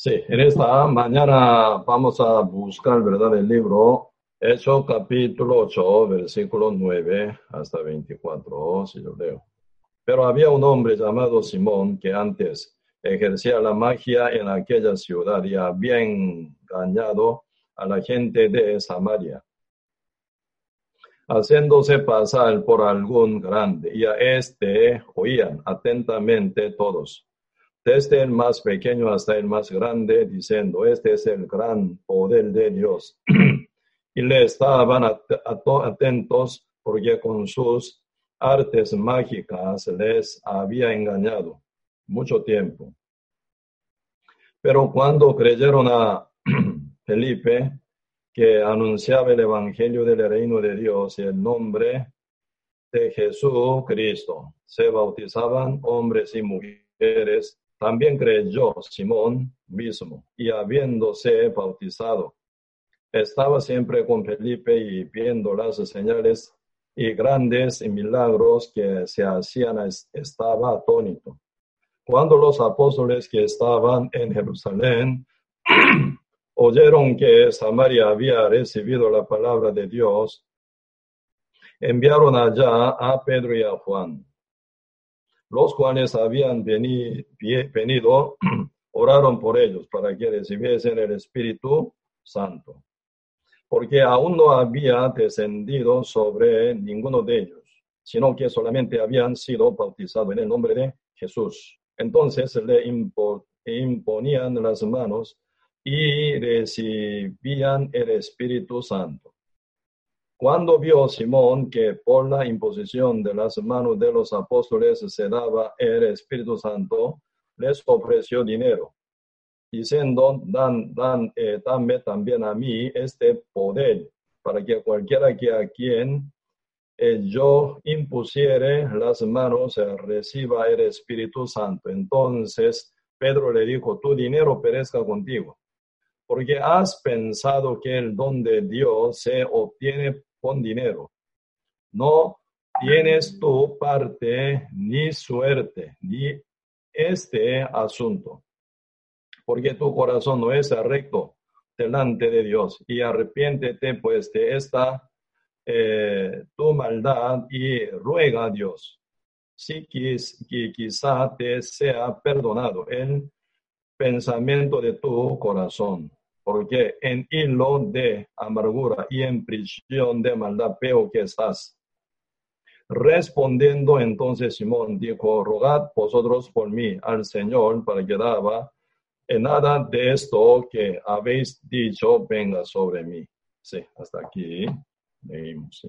Sí, en esta mañana vamos a buscar, ¿verdad?, el libro Hecho capítulo 8, versículo 9 hasta 24, si yo leo. Pero había un hombre llamado Simón que antes ejercía la magia en aquella ciudad y había engañado a la gente de Samaria, haciéndose pasar por algún grande, y a este oían atentamente todos desde el más pequeño hasta el más grande, diciendo, este es el gran poder de Dios. y le estaban atentos porque con sus artes mágicas les había engañado mucho tiempo. Pero cuando creyeron a Felipe, que anunciaba el Evangelio del reino de Dios y el nombre de Jesucristo, se bautizaban hombres y mujeres también creyó Simón mismo y habiéndose bautizado, estaba siempre con Felipe y viendo las señales y grandes milagros que se hacían, estaba atónito. Cuando los apóstoles que estaban en Jerusalén oyeron que Samaria había recibido la palabra de Dios, enviaron allá a Pedro y a Juan los cuales habían venido, oraron por ellos para que recibiesen el Espíritu Santo, porque aún no había descendido sobre ninguno de ellos, sino que solamente habían sido bautizados en el nombre de Jesús. Entonces le imponían las manos y recibían el Espíritu Santo. Cuando vio Simón que por la imposición de las manos de los apóstoles se daba el Espíritu Santo, les ofreció dinero, diciendo, dan, dan, eh, dame también a mí este poder, para que cualquiera que a quien yo impusiere las manos eh, reciba el Espíritu Santo. Entonces Pedro le dijo, tu dinero perezca contigo, porque has pensado que el don de Dios se obtiene con dinero. No tienes tu parte ni suerte, ni este asunto, porque tu corazón no es recto delante de Dios y arrepiéntete pues de esta eh, tu maldad y ruega a Dios si quis, que quizá te sea perdonado el pensamiento de tu corazón porque en hilo de amargura y en prisión de maldad veo que estás. Respondiendo entonces Simón dijo, rogad vosotros por mí al Señor para que daba en nada de esto que habéis dicho venga sobre mí. Sí, hasta aquí leímos.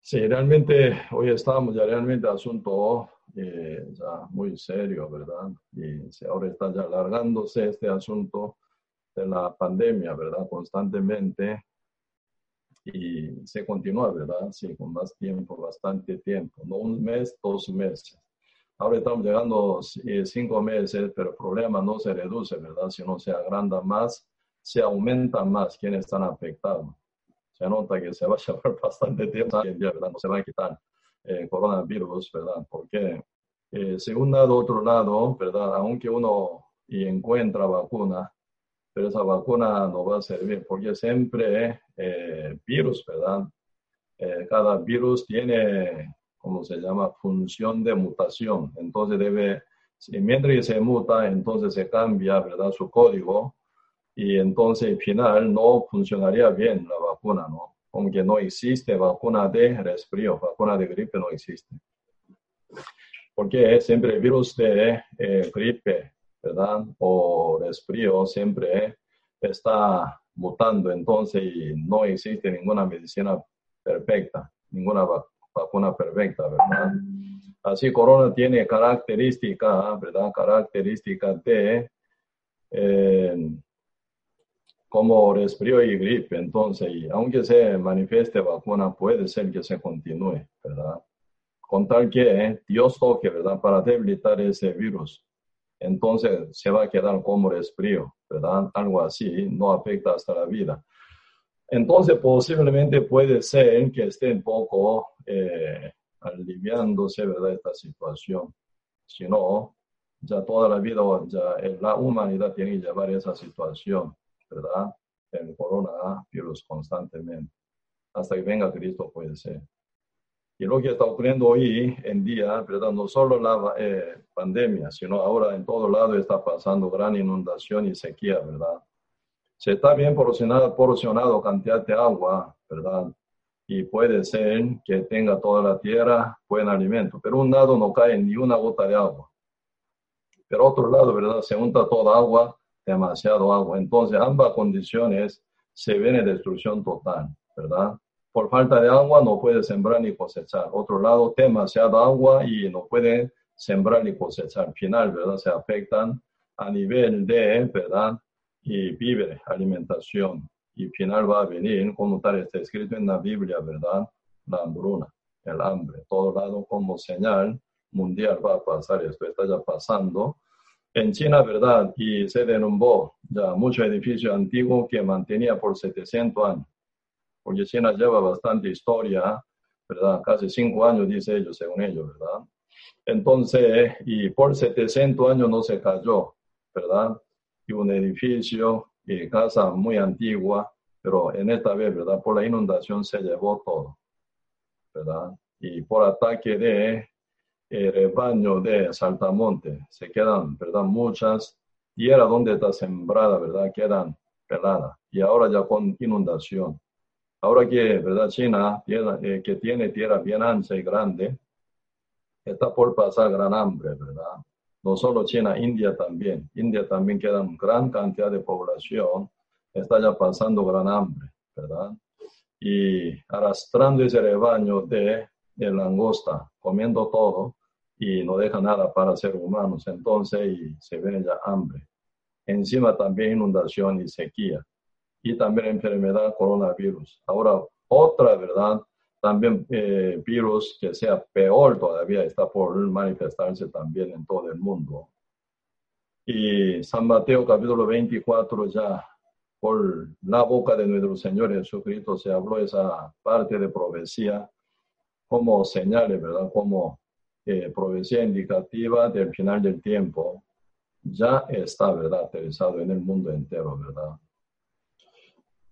Sí. realmente hoy estamos ya realmente asunto eh, ya muy serio, ¿verdad? Y ahora está ya alargándose este asunto de la pandemia, ¿verdad? Constantemente. Y se continúa, ¿verdad? Sí, con más tiempo, bastante tiempo, no un mes, dos meses. Ahora estamos llegando a cinco meses, pero el problema no se reduce, ¿verdad? Sino se agranda más, se aumenta más quienes están afectados. Se nota que se va a llevar bastante tiempo, ¿verdad? No se va a quitar el eh, coronavirus, ¿verdad? Porque, eh, según lado, otro lado, ¿verdad? Aunque uno y encuentra vacuna, pero esa vacuna no va a servir porque siempre eh, virus, ¿verdad? Eh, cada virus tiene, ¿cómo se llama?, función de mutación. Entonces debe, mientras se muta, entonces se cambia, ¿verdad?, su código y entonces al final no funcionaría bien la vacuna, ¿no? Aunque no existe vacuna de resfrío, vacuna de gripe no existe. Porque siempre virus de eh, gripe ¿verdad? O resfrío siempre está mutando, entonces no existe ninguna medicina perfecta, ninguna vacuna perfecta, ¿verdad? Así corona tiene característica, ¿verdad? Característica de eh, como resfrío y gripe, entonces, y aunque se manifieste vacuna, puede ser que se continúe, ¿verdad? Con tal que Dios toque, ¿verdad? Para debilitar ese virus entonces se va a quedar como resfrío, ¿verdad? Algo así, no afecta hasta la vida. Entonces posiblemente puede ser que esté un poco eh, aliviándose, ¿verdad? Esta situación. Si no, ya toda la vida, ya la humanidad tiene que llevar esa situación, ¿verdad? El coronavirus constantemente. Hasta que venga Cristo puede ser. Y lo que está ocurriendo hoy en día, ¿verdad? No solo la eh, pandemia, sino ahora en todo lado está pasando gran inundación y sequía, ¿verdad? Se está bien porcionado, cantidad de agua, ¿verdad? Y puede ser que tenga toda la tierra buen alimento, pero un lado no cae ni una gota de agua. Pero otro lado, ¿verdad? Se unta toda agua, demasiado agua. Entonces, ambas condiciones se ven en destrucción total, ¿verdad? Por falta de agua no puede sembrar ni cosechar. Otro lado, demasiada agua y no puede sembrar ni cosechar. Final, ¿verdad? Se afectan a nivel de, ¿verdad? Y vive, alimentación. Y final va a venir, como tal está escrito en la Biblia, ¿verdad? La hambruna, el hambre. Todo lado como señal mundial va a pasar. Esto está ya pasando. En China, ¿verdad? Y se derrumbó ya mucho edificio antiguo que mantenía por 700 años porque China lleva bastante historia, ¿verdad? Casi cinco años, dice ellos, según ellos, ¿verdad? Entonces, y por 700 años no se cayó, ¿verdad? Y un edificio y casa muy antigua, pero en esta vez, ¿verdad? Por la inundación se llevó todo, ¿verdad? Y por ataque de eh, rebaño de saltamonte, se quedan, ¿verdad? Muchas tierras donde está sembrada, ¿verdad? Quedan peladas. Y ahora ya con inundación. Ahora que, ¿verdad? China, eh, que tiene tierra bien ancha y grande, está por pasar gran hambre, ¿verdad? No solo China, India también. India también queda una gran cantidad de población, está ya pasando gran hambre, ¿verdad? Y arrastrando ese rebaño de, de langosta, comiendo todo y no deja nada para ser humanos. Entonces, y se viene ya hambre. Encima también inundación y sequía y también enfermedad coronavirus. Ahora, otra verdad, también eh, virus que sea peor todavía está por manifestarse también en todo el mundo. Y San Mateo capítulo 24 ya por la boca de nuestro Señor Jesucristo se habló esa parte de profecía como señales, ¿verdad? Como eh, profecía indicativa del final del tiempo. Ya está, ¿verdad? Aterrizado en el mundo entero, ¿verdad?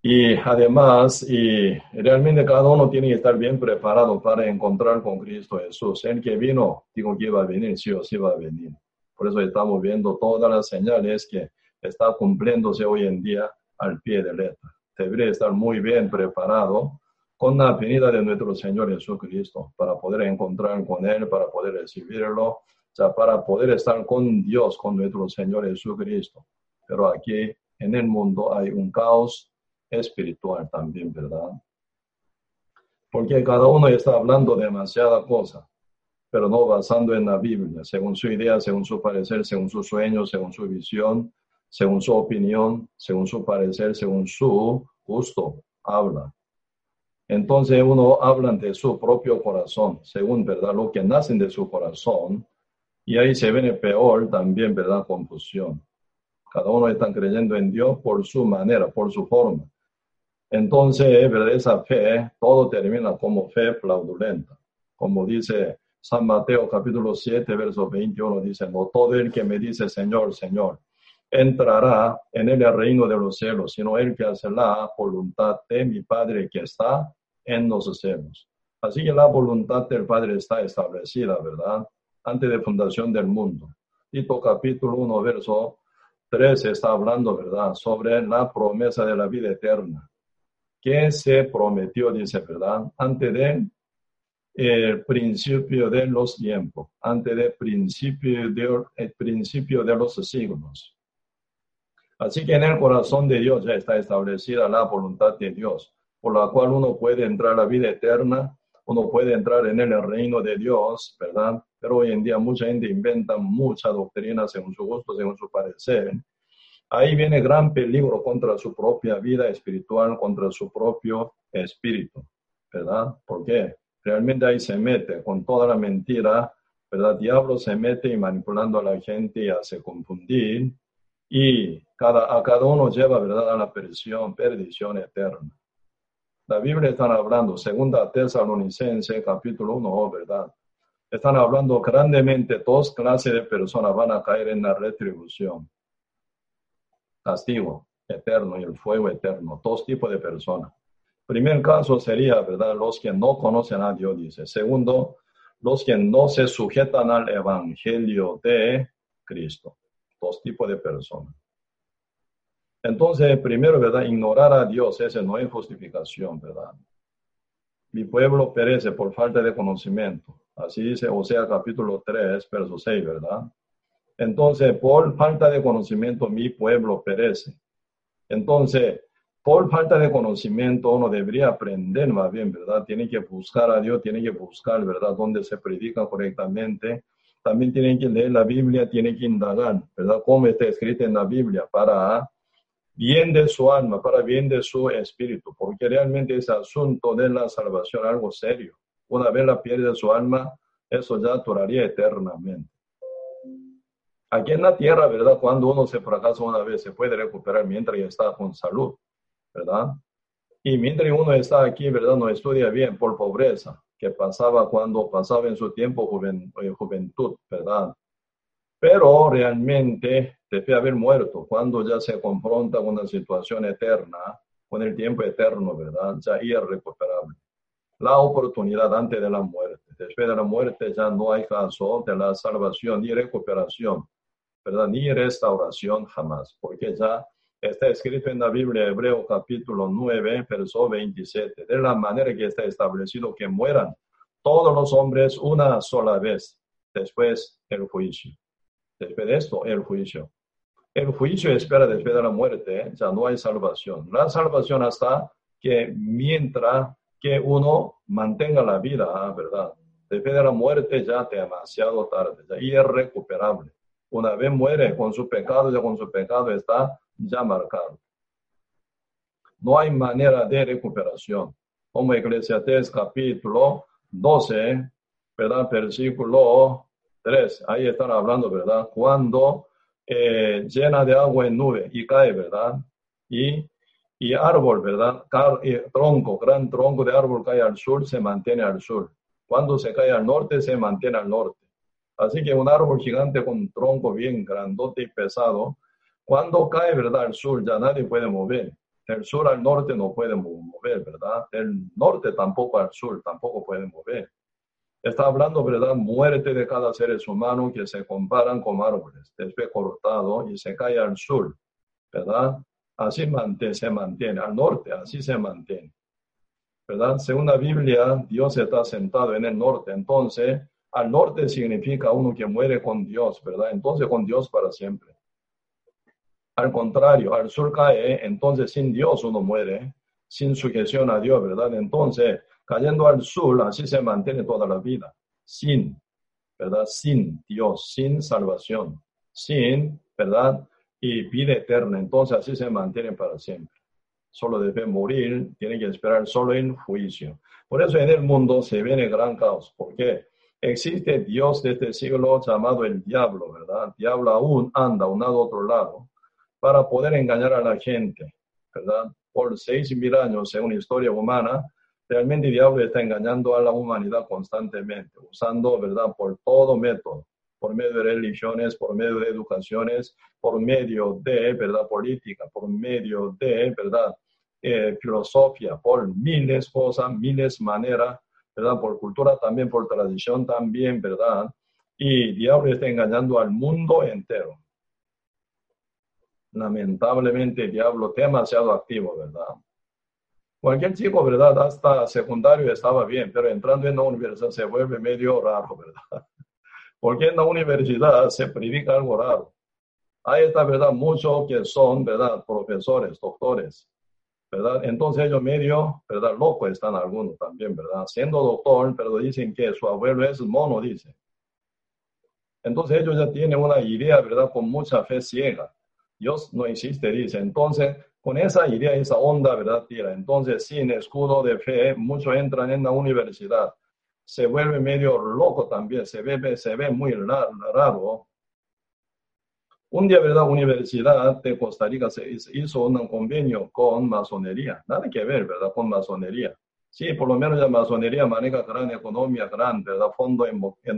Y además, y realmente cada uno tiene que estar bien preparado para encontrar con Cristo Jesús. El que vino, digo que iba a venir, sí o sí va a venir. Por eso estamos viendo todas las señales que está cumpliéndose hoy en día al pie de letra. Debería estar muy bien preparado con la venida de nuestro Señor Jesucristo para poder encontrar con Él, para poder recibirlo, o sea, para poder estar con Dios, con nuestro Señor Jesucristo. Pero aquí en el mundo hay un caos espiritual también, ¿verdad? Porque cada uno está hablando demasiada cosa, pero no basando en la Biblia, según su idea, según su parecer, según su sueño, según su visión, según su opinión, según su parecer, según su gusto, habla. Entonces uno habla de su propio corazón, según, ¿verdad? Lo que nace de su corazón, y ahí se viene peor también, ¿verdad? Confusión. Cada uno está creyendo en Dios por su manera, por su forma. Entonces, ¿verdad? esa fe, todo termina como fe fraudulenta. Como dice San Mateo capítulo 7, verso 21, dice, no todo el que me dice Señor, Señor, entrará en el reino de los cielos, sino el que hace la voluntad de mi Padre que está en los cielos. Así que la voluntad del Padre está establecida, ¿verdad? Antes de fundación del mundo. Tito capítulo 1, verso 13 está hablando, ¿verdad? Sobre la promesa de la vida eterna que se prometió, dice, ¿verdad? Antes de el principio de los tiempos, antes del principio de, el principio de los siglos. Así que en el corazón de Dios ya está establecida la voluntad de Dios, por la cual uno puede entrar a la vida eterna, uno puede entrar en el reino de Dios, ¿verdad? Pero hoy en día mucha gente inventa mucha doctrina según su gusto, según su parecer, Ahí viene gran peligro contra su propia vida espiritual, contra su propio espíritu, ¿verdad? Porque realmente ahí se mete con toda la mentira, ¿verdad? Diablo se mete y manipulando a la gente y hace confundir y cada, a cada uno lleva, ¿verdad?, a la perdición, perdición eterna. La Biblia está hablando, segunda Tesalonicense, capítulo 1, ¿verdad? están hablando grandemente, dos clases de personas van a caer en la retribución. Castigo eterno y el fuego eterno, dos tipos de personas. Primer caso sería, ¿verdad? Los que no conocen a Dios, dice. Segundo, los que no se sujetan al evangelio de Cristo. Dos tipos de personas. Entonces, primero, ¿verdad? Ignorar a Dios, ese no es justificación, ¿verdad? Mi pueblo perece por falta de conocimiento. Así dice Osea capítulo 3, verso 6, ¿verdad? Entonces, por falta de conocimiento, mi pueblo perece. Entonces, por falta de conocimiento, uno debería aprender más bien, ¿verdad? Tiene que buscar a Dios, tiene que buscar, ¿verdad?, dónde se predica correctamente. También tiene que leer la Biblia, tiene que indagar, ¿verdad?, cómo está escrito en la Biblia para bien de su alma, para bien de su espíritu, porque realmente ese asunto de la salvación es algo serio. Una vez la pierde su alma, eso ya duraría eternamente. Aquí en la tierra, ¿verdad? Cuando uno se fracasa una vez, se puede recuperar mientras está con salud, ¿verdad? Y mientras uno está aquí, ¿verdad? No estudia bien por pobreza, que pasaba cuando pasaba en su tiempo eh, juventud, ¿verdad? Pero realmente debe haber muerto cuando ya se confronta con una situación eterna, con el tiempo eterno, ¿verdad? Ya irrecuperable. La oportunidad antes de la muerte. Después de la muerte ya no hay caso de la salvación ni recuperación ¿verdad? Ni restauración jamás, porque ya está escrito en la Biblia, Hebreo capítulo 9, verso 27, de la manera que está establecido que mueran todos los hombres una sola vez, después el juicio. Después de esto, el juicio. El juicio espera después de la muerte, ¿eh? ya no hay salvación. La salvación hasta que mientras que uno mantenga la vida, ¿verdad? Después de la muerte ya demasiado tarde, ya irrecuperable. Una vez muere con su pecado, ya con su pecado está ya marcado. No hay manera de recuperación. Como Eclesiastes capítulo 12, ¿verdad? Versículo 3. Ahí están hablando, ¿verdad? Cuando eh, llena de agua en nube y cae, ¿verdad? Y, y árbol, ¿verdad? tronco, gran tronco de árbol cae al sur, se mantiene al sur. Cuando se cae al norte, se mantiene al norte. Así que un árbol gigante con tronco bien grandote y pesado, cuando cae, ¿verdad? Al sur ya nadie puede mover. Del sur al norte no puede mover, ¿verdad? Del norte tampoco al sur tampoco puede mover. Está hablando, ¿verdad? Muerte de cada ser humano que se comparan con árboles. Después cortado y se cae al sur, ¿verdad? Así se mantiene, al norte, así se mantiene. ¿Verdad? Según la Biblia, Dios está sentado en el norte. Entonces, al norte significa uno que muere con Dios, ¿verdad? Entonces con Dios para siempre. Al contrario, al sur cae, entonces sin Dios uno muere, sin sujeción a Dios, ¿verdad? Entonces, cayendo al sur, así se mantiene toda la vida, sin, ¿verdad? Sin Dios, sin salvación, sin, ¿verdad? Y vida eterna, entonces así se mantiene para siempre. Solo debe morir, tiene que esperar solo en juicio. Por eso en el mundo se viene gran caos. ¿Por qué? Existe Dios de este siglo llamado el diablo, ¿verdad? Diablo aún anda a un lado otro lado para poder engañar a la gente, ¿verdad? Por seis mil años, según historia humana, realmente el diablo está engañando a la humanidad constantemente, usando, ¿verdad? Por todo método, por medio de religiones, por medio de educaciones, por medio de, ¿verdad? Política, por medio de, ¿verdad? Eh, filosofía, por miles cosas, miles maneras ¿verdad? Por cultura también, por tradición también, ¿verdad? Y diablo está engañando al mundo entero. Lamentablemente el diablo demasiado activo, ¿verdad? Cualquier chico, ¿verdad? Hasta secundario estaba bien, pero entrando en la universidad se vuelve medio raro, ¿verdad? Porque en la universidad se predica algo raro. Hay esta, ¿verdad? Muchos que son, ¿verdad? Profesores, doctores, Entonces ellos medio, ¿verdad? Loco están algunos también, ¿verdad? Siendo doctor, pero dicen que su abuelo es mono, dice. Entonces ellos ya tienen una idea, ¿verdad? Con mucha fe ciega. Dios no existe, dice. Entonces, con esa idea, esa onda, ¿verdad? Tira. Entonces, sin escudo de fe, muchos entran en la universidad. Se vuelve medio loco también, se ve, se ve muy raro, un día, ¿verdad? Universidad de Costa Rica se hizo un convenio con masonería. Nada que ver, ¿verdad? Con masonería. Sí, por lo menos la masonería maneja gran economía, gran ¿verdad? fondo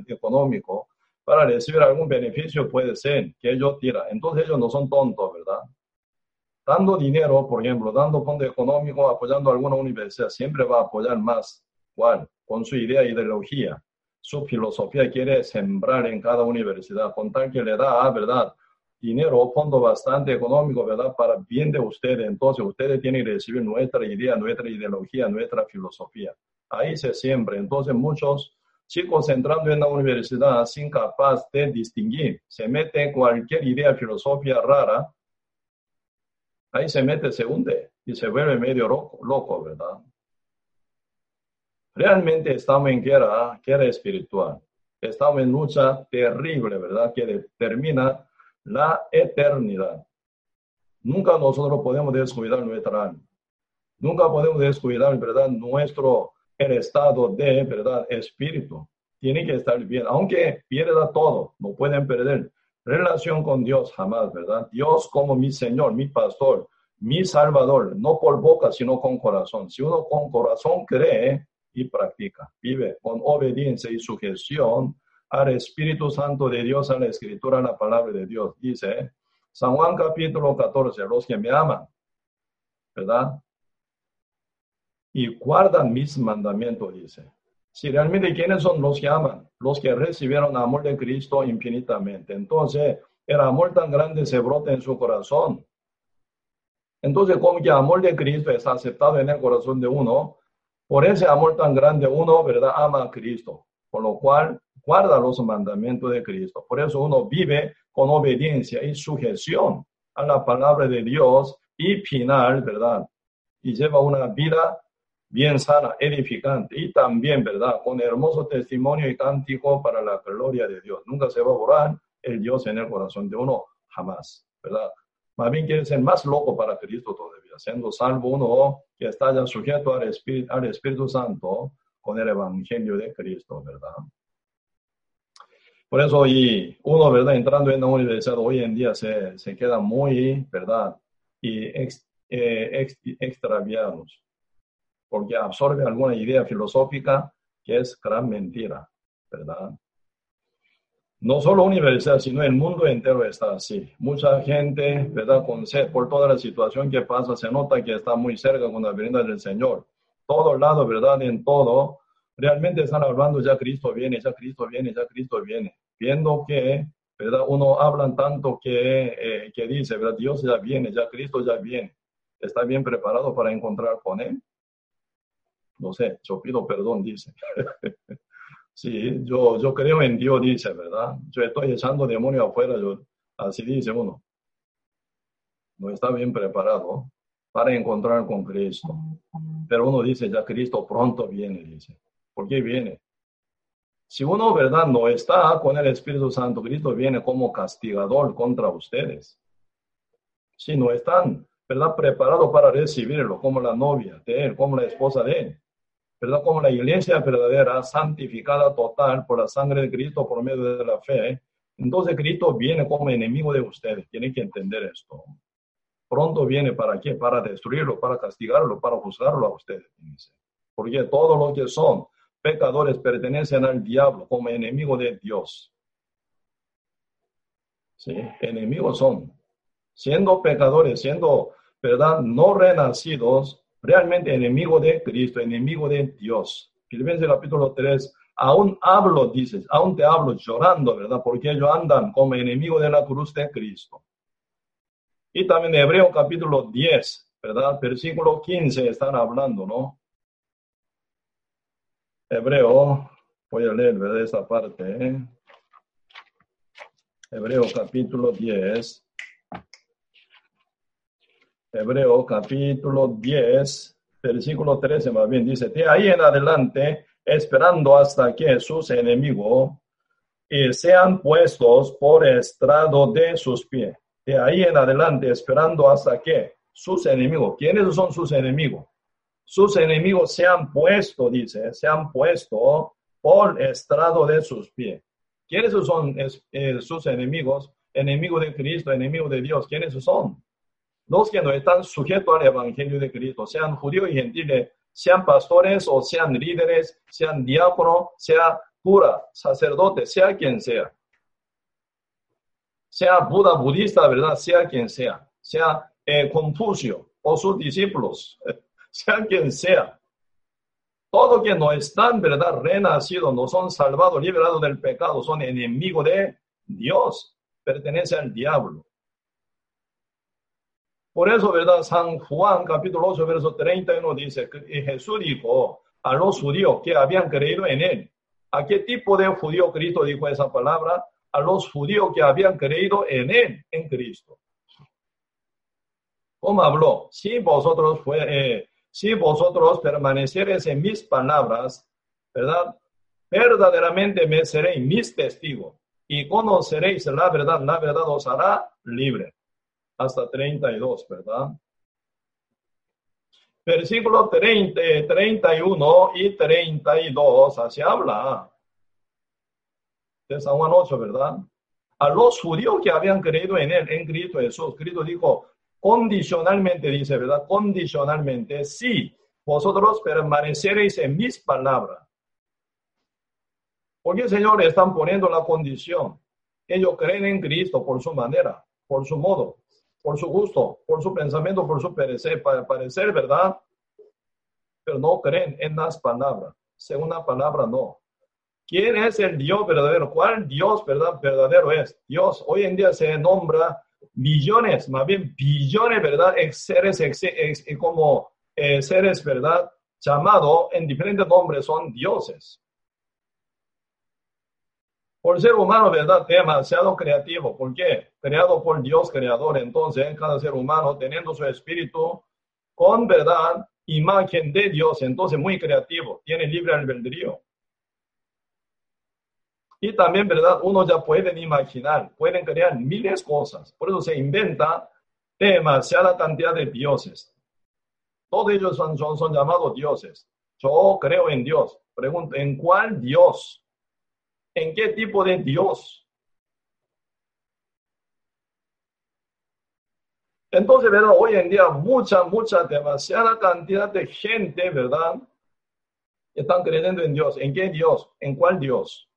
económico. Para recibir algún beneficio puede ser que ellos tiran. Entonces ellos no son tontos, ¿verdad? Dando dinero, por ejemplo, dando fondo económico, apoyando a alguna universidad, siempre va a apoyar más. ¿Cuál? Con su idea, ideología. Su filosofía quiere sembrar en cada universidad, con tal que le da, ¿verdad? Dinero, fondo bastante económico, ¿verdad? Para bien de ustedes. Entonces, ustedes tienen que recibir nuestra idea, nuestra ideología, nuestra filosofía. Ahí se siembra. Entonces, muchos chicos entrando en la universidad sin capaz de distinguir, se mete cualquier idea, filosofía rara, ahí se mete, se hunde y se vuelve medio loco, loco ¿verdad? Realmente estamos en guerra, guerra espiritual. Estamos en lucha terrible, ¿verdad? Que determina la eternidad. Nunca nosotros podemos descuidar nuestra alma. Nunca podemos descuidar, ¿verdad? Nuestro el estado de, ¿verdad? Espíritu. Tiene que estar bien. Aunque pierda todo, no pueden perder relación con Dios jamás, ¿verdad? Dios como mi Señor, mi pastor, mi Salvador, no por boca, sino con corazón. Si uno con corazón cree y practica, vive con obediencia y sujeción, al Espíritu Santo de Dios, a la Escritura, a la palabra de Dios. Dice San Juan capítulo 14, los que me aman, ¿verdad? Y guardan mis mandamientos, dice. Si realmente quiénes son los que aman, los que recibieron amor de Cristo infinitamente. Entonces, el amor tan grande se brota en su corazón. Entonces, como que amor de Cristo es aceptado en el corazón de uno, por ese amor tan grande uno, ¿verdad? Ama a Cristo. Por lo cual, guarda los mandamientos de Cristo. Por eso uno vive con obediencia y sujeción a la palabra de Dios y final, ¿verdad? Y lleva una vida bien sana, edificante y también, ¿verdad? Con hermoso testimonio y cántico para la gloria de Dios. Nunca se va a borrar el Dios en el corazón de uno, jamás, ¿verdad? Más bien quiere ser más loco para Cristo todavía, siendo salvo uno que está ya sujeto al Espíritu, al Espíritu Santo con el Evangelio de Cristo, ¿verdad? Por eso, y uno, ¿verdad? Entrando en la universidad hoy en día se, se queda muy, ¿verdad? Y ex, eh, extraviados, porque absorbe alguna idea filosófica que es gran mentira, ¿verdad? No solo universidad, sino el mundo entero está así. Mucha gente, ¿verdad? Con, por toda la situación que pasa, se nota que está muy cerca con la venida del Señor. Todo lado, ¿verdad? En todo, realmente están hablando, ya Cristo viene, ya Cristo viene, ya Cristo viene, viendo que, ¿verdad? Uno hablan tanto que, eh, que dice. Dios ya viene, ya Cristo ya viene. ¿Está bien preparado para encontrar con Él? No sé, yo pido perdón, dice. sí, yo, yo creo en Dios, dice, ¿verdad? Yo estoy echando demonio afuera, yo, así dice uno. No está bien preparado para encontrar con Cristo. Pero uno dice, ya Cristo pronto viene, dice. ¿Por qué viene? Si uno, ¿verdad?, no está con el Espíritu Santo, Cristo viene como castigador contra ustedes. Si no están, ¿verdad?, preparados para recibirlo como la novia de Él, como la esposa de Él. ¿Verdad? Como la iglesia verdadera, santificada total por la sangre de Cristo por medio de la fe. Entonces Cristo viene como enemigo de ustedes. Tienen que entender esto. Pronto viene para qué? Para destruirlo, para castigarlo, para juzgarlo a ustedes. Porque todos los que son pecadores pertenecen al diablo como enemigo de Dios. ¿Sí? Enemigos son. Siendo pecadores, siendo, ¿verdad? No renacidos, realmente enemigo de Cristo, enemigo de Dios. Filipenses capítulo 3, aún hablo, dices, aún te hablo llorando, ¿verdad? Porque ellos andan como enemigo de la cruz de Cristo. Y también Hebreo capítulo 10, ¿verdad? Versículo 15 están hablando, ¿no? Hebreo, voy a leer ¿verdad? esa parte. ¿eh? Hebreo capítulo 10. Hebreo capítulo 10, versículo 13 más bien dice, de ahí en adelante, esperando hasta que sus enemigos eh, sean puestos por estrado de sus pies. De ahí en adelante, esperando hasta que sus enemigos, ¿quiénes son sus enemigos? Sus enemigos se han puesto, dice, se han puesto por estrado de sus pies. ¿Quiénes son eh, sus enemigos? Enemigos de Cristo, enemigos de Dios. ¿Quiénes son? Los que no están sujetos al Evangelio de Cristo, sean judíos y gentiles, sean pastores o sean líderes, sean diácono, sea cura, sacerdote, sea quien sea. Sea Buda budista, ¿verdad? Sea quien sea. Sea eh, Confucio o sus discípulos, sea quien sea. Todo que no están, ¿verdad? Renacidos, no son salvados, liberados del pecado, son enemigos de Dios, pertenece al diablo. Por eso, ¿verdad? San Juan capítulo 8, verso 31 dice que Jesús dijo a los judíos que habían creído en él. ¿A qué tipo de judío Cristo dijo esa palabra? A los judíos que habían creído en él, en Cristo. ¿Cómo habló? Si vosotros, fue, eh, si vosotros permaneceréis en mis palabras, ¿verdad? Verdaderamente me seréis mis testigos y conoceréis la verdad, la verdad os hará libre hasta 32, ¿verdad? Versículo 30, 31 y 32, así habla de San Juan 8, ¿verdad? A los judíos que habían creído en él, en Cristo Jesús, Cristo dijo, condicionalmente, dice, ¿verdad? Condicionalmente, si vosotros permaneceréis en mis palabras. Porque, Señor, están poniendo la condición. Ellos creen en Cristo por su manera, por su modo por su gusto, por su pensamiento, por su parecer, parecer, ¿verdad? Pero no creen en las palabras. Segunda palabra, no. ¿Quién es el Dios verdadero? ¿Cuál Dios verdad, verdadero es? Dios hoy en día se nombra billones, más bien billones, ¿verdad? Seres como eh, seres, ¿verdad? Llamado en diferentes nombres son dioses. Por ser humano, ¿verdad? Demasiado creativo. ¿Por qué? Creado por Dios creador. Entonces, cada ser humano, teniendo su espíritu con verdad, imagen de Dios, entonces muy creativo, tiene libre albedrío. Y también, ¿verdad? Uno ya pueden imaginar, pueden crear miles de cosas. Por eso se inventa demasiada cantidad de dioses. Todos ellos son, son, llamados dioses. Yo creo en Dios. Pregunto, ¿en cuál Dios? ¿En qué tipo de Dios? Entonces, ¿verdad? Hoy en día mucha, mucha, demasiada cantidad de gente, ¿verdad? Están creyendo en Dios. ¿En qué Dios? ¿En cuál Dios?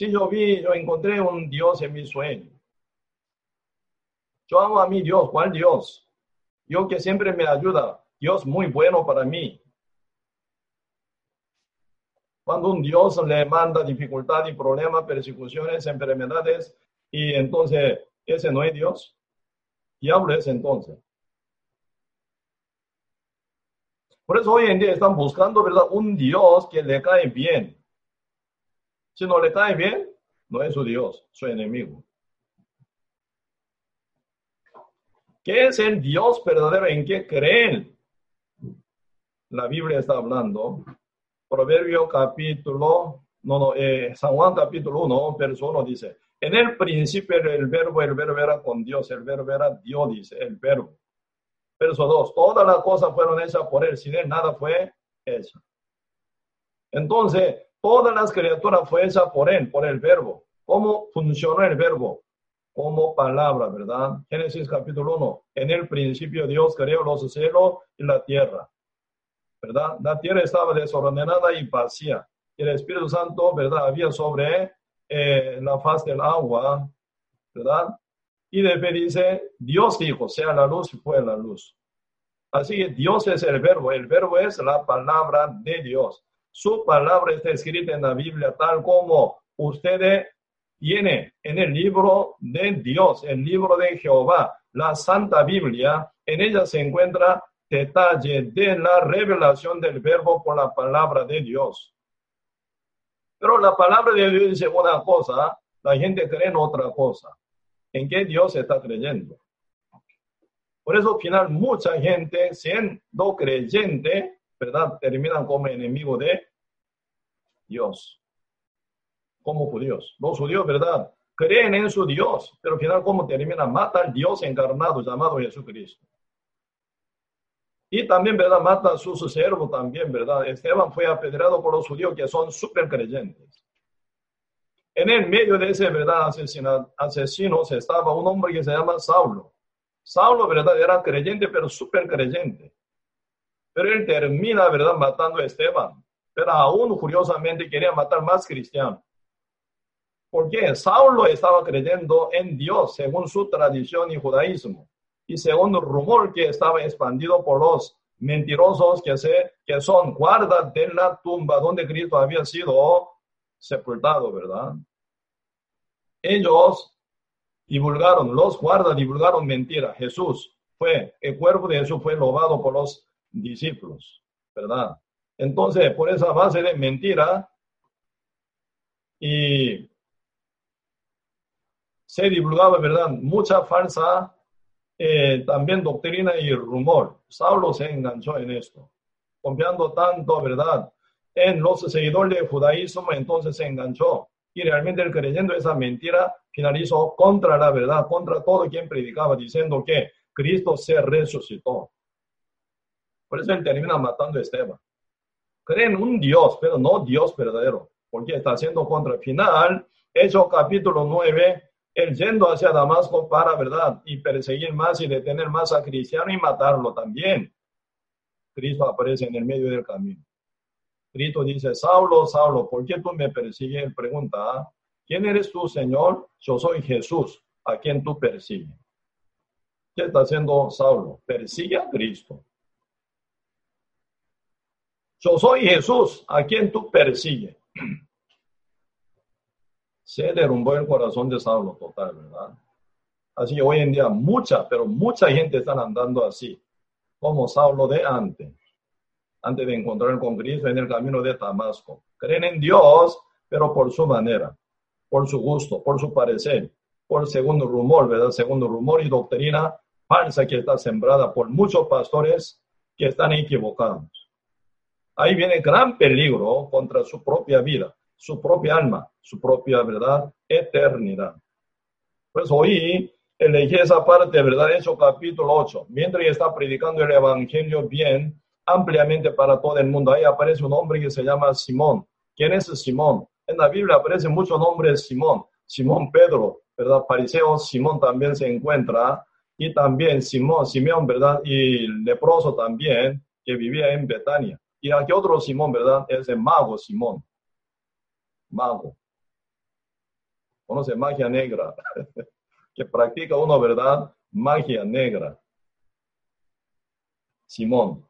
Si yo vi, yo encontré un Dios en mi sueño. Yo amo a mi Dios. ¿Cuál Dios? Dios que siempre me ayuda. Dios muy bueno para mí. Cuando un Dios le manda dificultad y problemas, persecuciones, enfermedades, y entonces ese no es Dios. Diablo es entonces. Por eso hoy en día están buscando, ¿verdad? Un Dios que le cae bien. Si no le cae bien, no es su Dios, su enemigo. ¿Qué es el Dios verdadero en qué creen? La Biblia está hablando Proverbio capítulo, no, no, eh, San Juan capítulo 1, verso 1 dice, en el principio el verbo, el verbo era con Dios, el verbo era Dios, dice, el verbo. Verso 2, todas las cosas fueron hechas por él, sin él nada fue hecho. Entonces, todas las criaturas fue hecha por él, por el verbo. ¿Cómo funcionó el verbo? Como palabra, ¿verdad? Génesis capítulo 1, en el principio Dios creó los cielos y la tierra. ¿verdad? La tierra estaba desordenada y vacía. Y el Espíritu Santo, ¿verdad? Había sobre eh, la faz del agua, ¿verdad? Y después dice, Dios dijo, sea la luz y fue la luz. Así que Dios es el verbo, el verbo es la palabra de Dios. Su palabra está escrita en la Biblia tal como ustedes tiene en el libro de Dios, el libro de Jehová, la Santa Biblia. En ella se encuentra detalle de la revelación del verbo por la palabra de Dios. Pero la palabra de Dios dice una cosa, la gente cree en otra cosa. ¿En qué Dios está creyendo? Por eso, al final, mucha gente, siendo creyente, ¿verdad? Terminan como enemigo de Dios. Como judíos. Los judíos, ¿verdad? Creen en su Dios, pero al final, ¿cómo terminan? Mata al Dios encarnado llamado Jesucristo. Y también, ¿verdad? Mata a su siervo también, ¿verdad? Esteban fue apedreado por los judíos que son súper creyentes. En el medio de ese, ¿verdad? Asesinos estaba un hombre que se llama Saulo. Saulo, ¿verdad? Era creyente, pero súper creyente. Pero él termina, ¿verdad?, matando a Esteban. Pero aún curiosamente quería matar más cristianos. Porque Saulo estaba creyendo en Dios según su tradición y judaísmo. Y según el rumor que estaba expandido por los mentirosos que, se, que son guardas de la tumba donde Cristo había sido sepultado, ¿verdad? Ellos divulgaron, los guardas divulgaron mentira. Jesús fue, el cuerpo de Jesús fue robado por los discípulos, ¿verdad? Entonces, por esa base de mentira y se divulgaba, ¿verdad? Mucha falsa eh, también doctrina y rumor. Saulo se enganchó en esto, confiando tanto, ¿verdad? En los seguidores del judaísmo, entonces se enganchó. Y realmente creyendo esa mentira finalizó contra la verdad, contra todo quien predicaba, diciendo que Cristo se resucitó. Por eso él termina matando a Esteban. Creen un Dios, pero no Dios verdadero, porque está haciendo contra el final. Hechos capítulo 9, él yendo hacia Damasco para, ¿verdad? Y perseguir más y detener más a Cristiano y matarlo también. Cristo aparece en el medio del camino. Cristo dice, Saulo, Saulo, ¿por qué tú me persigues? Él pregunta, ¿quién eres tú, Señor? Yo soy Jesús, a quien tú persigues. ¿Qué está haciendo Saulo? Persigue a Cristo. Yo soy Jesús, a quien tú persigues. Se derrumbó el corazón de Saulo total, ¿verdad? Así hoy en día mucha, pero mucha gente está andando así, como Saulo de antes, antes de encontrar con Cristo en el camino de Damasco. Creen en Dios, pero por su manera, por su gusto, por su parecer, por segundo rumor, ¿verdad? Segundo rumor y doctrina falsa que está sembrada por muchos pastores que están equivocados. Ahí viene gran peligro contra su propia vida, su propia alma, su propia verdad, eternidad. Pues hoy elegí esa parte, ¿verdad? Eso capítulo 8. Mientras está predicando el evangelio bien, ampliamente para todo el mundo, ahí aparece un hombre que se llama Simón. ¿Quién es Simón? En la Biblia aparecen muchos nombres Simón. Simón Pedro, ¿verdad? Fariseo Simón también se encuentra y también Simón, Simeón, ¿verdad? Y leproso también, que vivía en Betania. Y aquí otro Simón, ¿verdad? Es el mago Simón. Mago. Conoce magia negra. que practica uno, ¿verdad? Magia negra. Simón.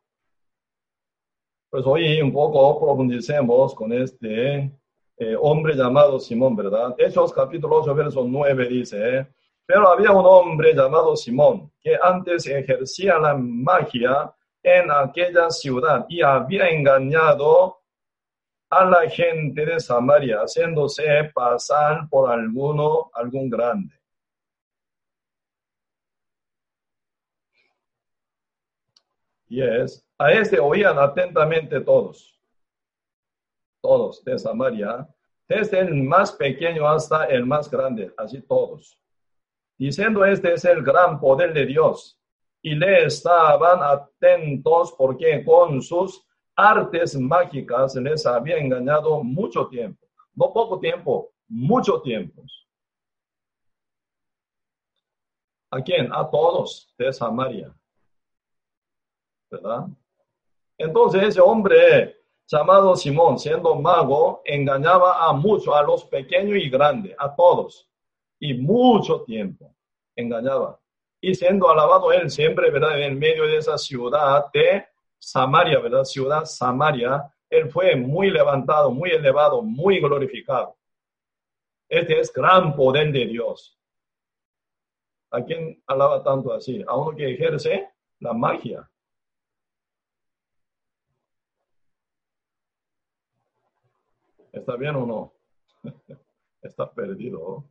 Pues hoy un poco profundicemos con este eh, hombre llamado Simón, ¿verdad? Hechos capítulo 8, verso 9 dice. Pero había un hombre llamado Simón que antes ejercía la magia en aquella ciudad y había engañado a la gente de Samaria, haciéndose pasar por alguno, algún grande. Y es, a este oían atentamente todos, todos de Samaria, desde el más pequeño hasta el más grande, así todos diciendo este es el gran poder de Dios. Y le estaban atentos porque con sus artes mágicas les había engañado mucho tiempo. No poco tiempo, mucho tiempo. ¿A quién? A todos de Samaria. ¿Verdad? Entonces ese hombre llamado Simón, siendo mago, engañaba a muchos, a los pequeños y grandes, a todos y mucho tiempo engañaba. Y siendo alabado él siempre, ¿verdad? En medio de esa ciudad de Samaria, ¿verdad? Ciudad Samaria, él fue muy levantado, muy elevado, muy glorificado. Este es gran poder de Dios. ¿A quién alaba tanto así? A uno que ejerce la magia. ¿Está bien o no? Está perdido.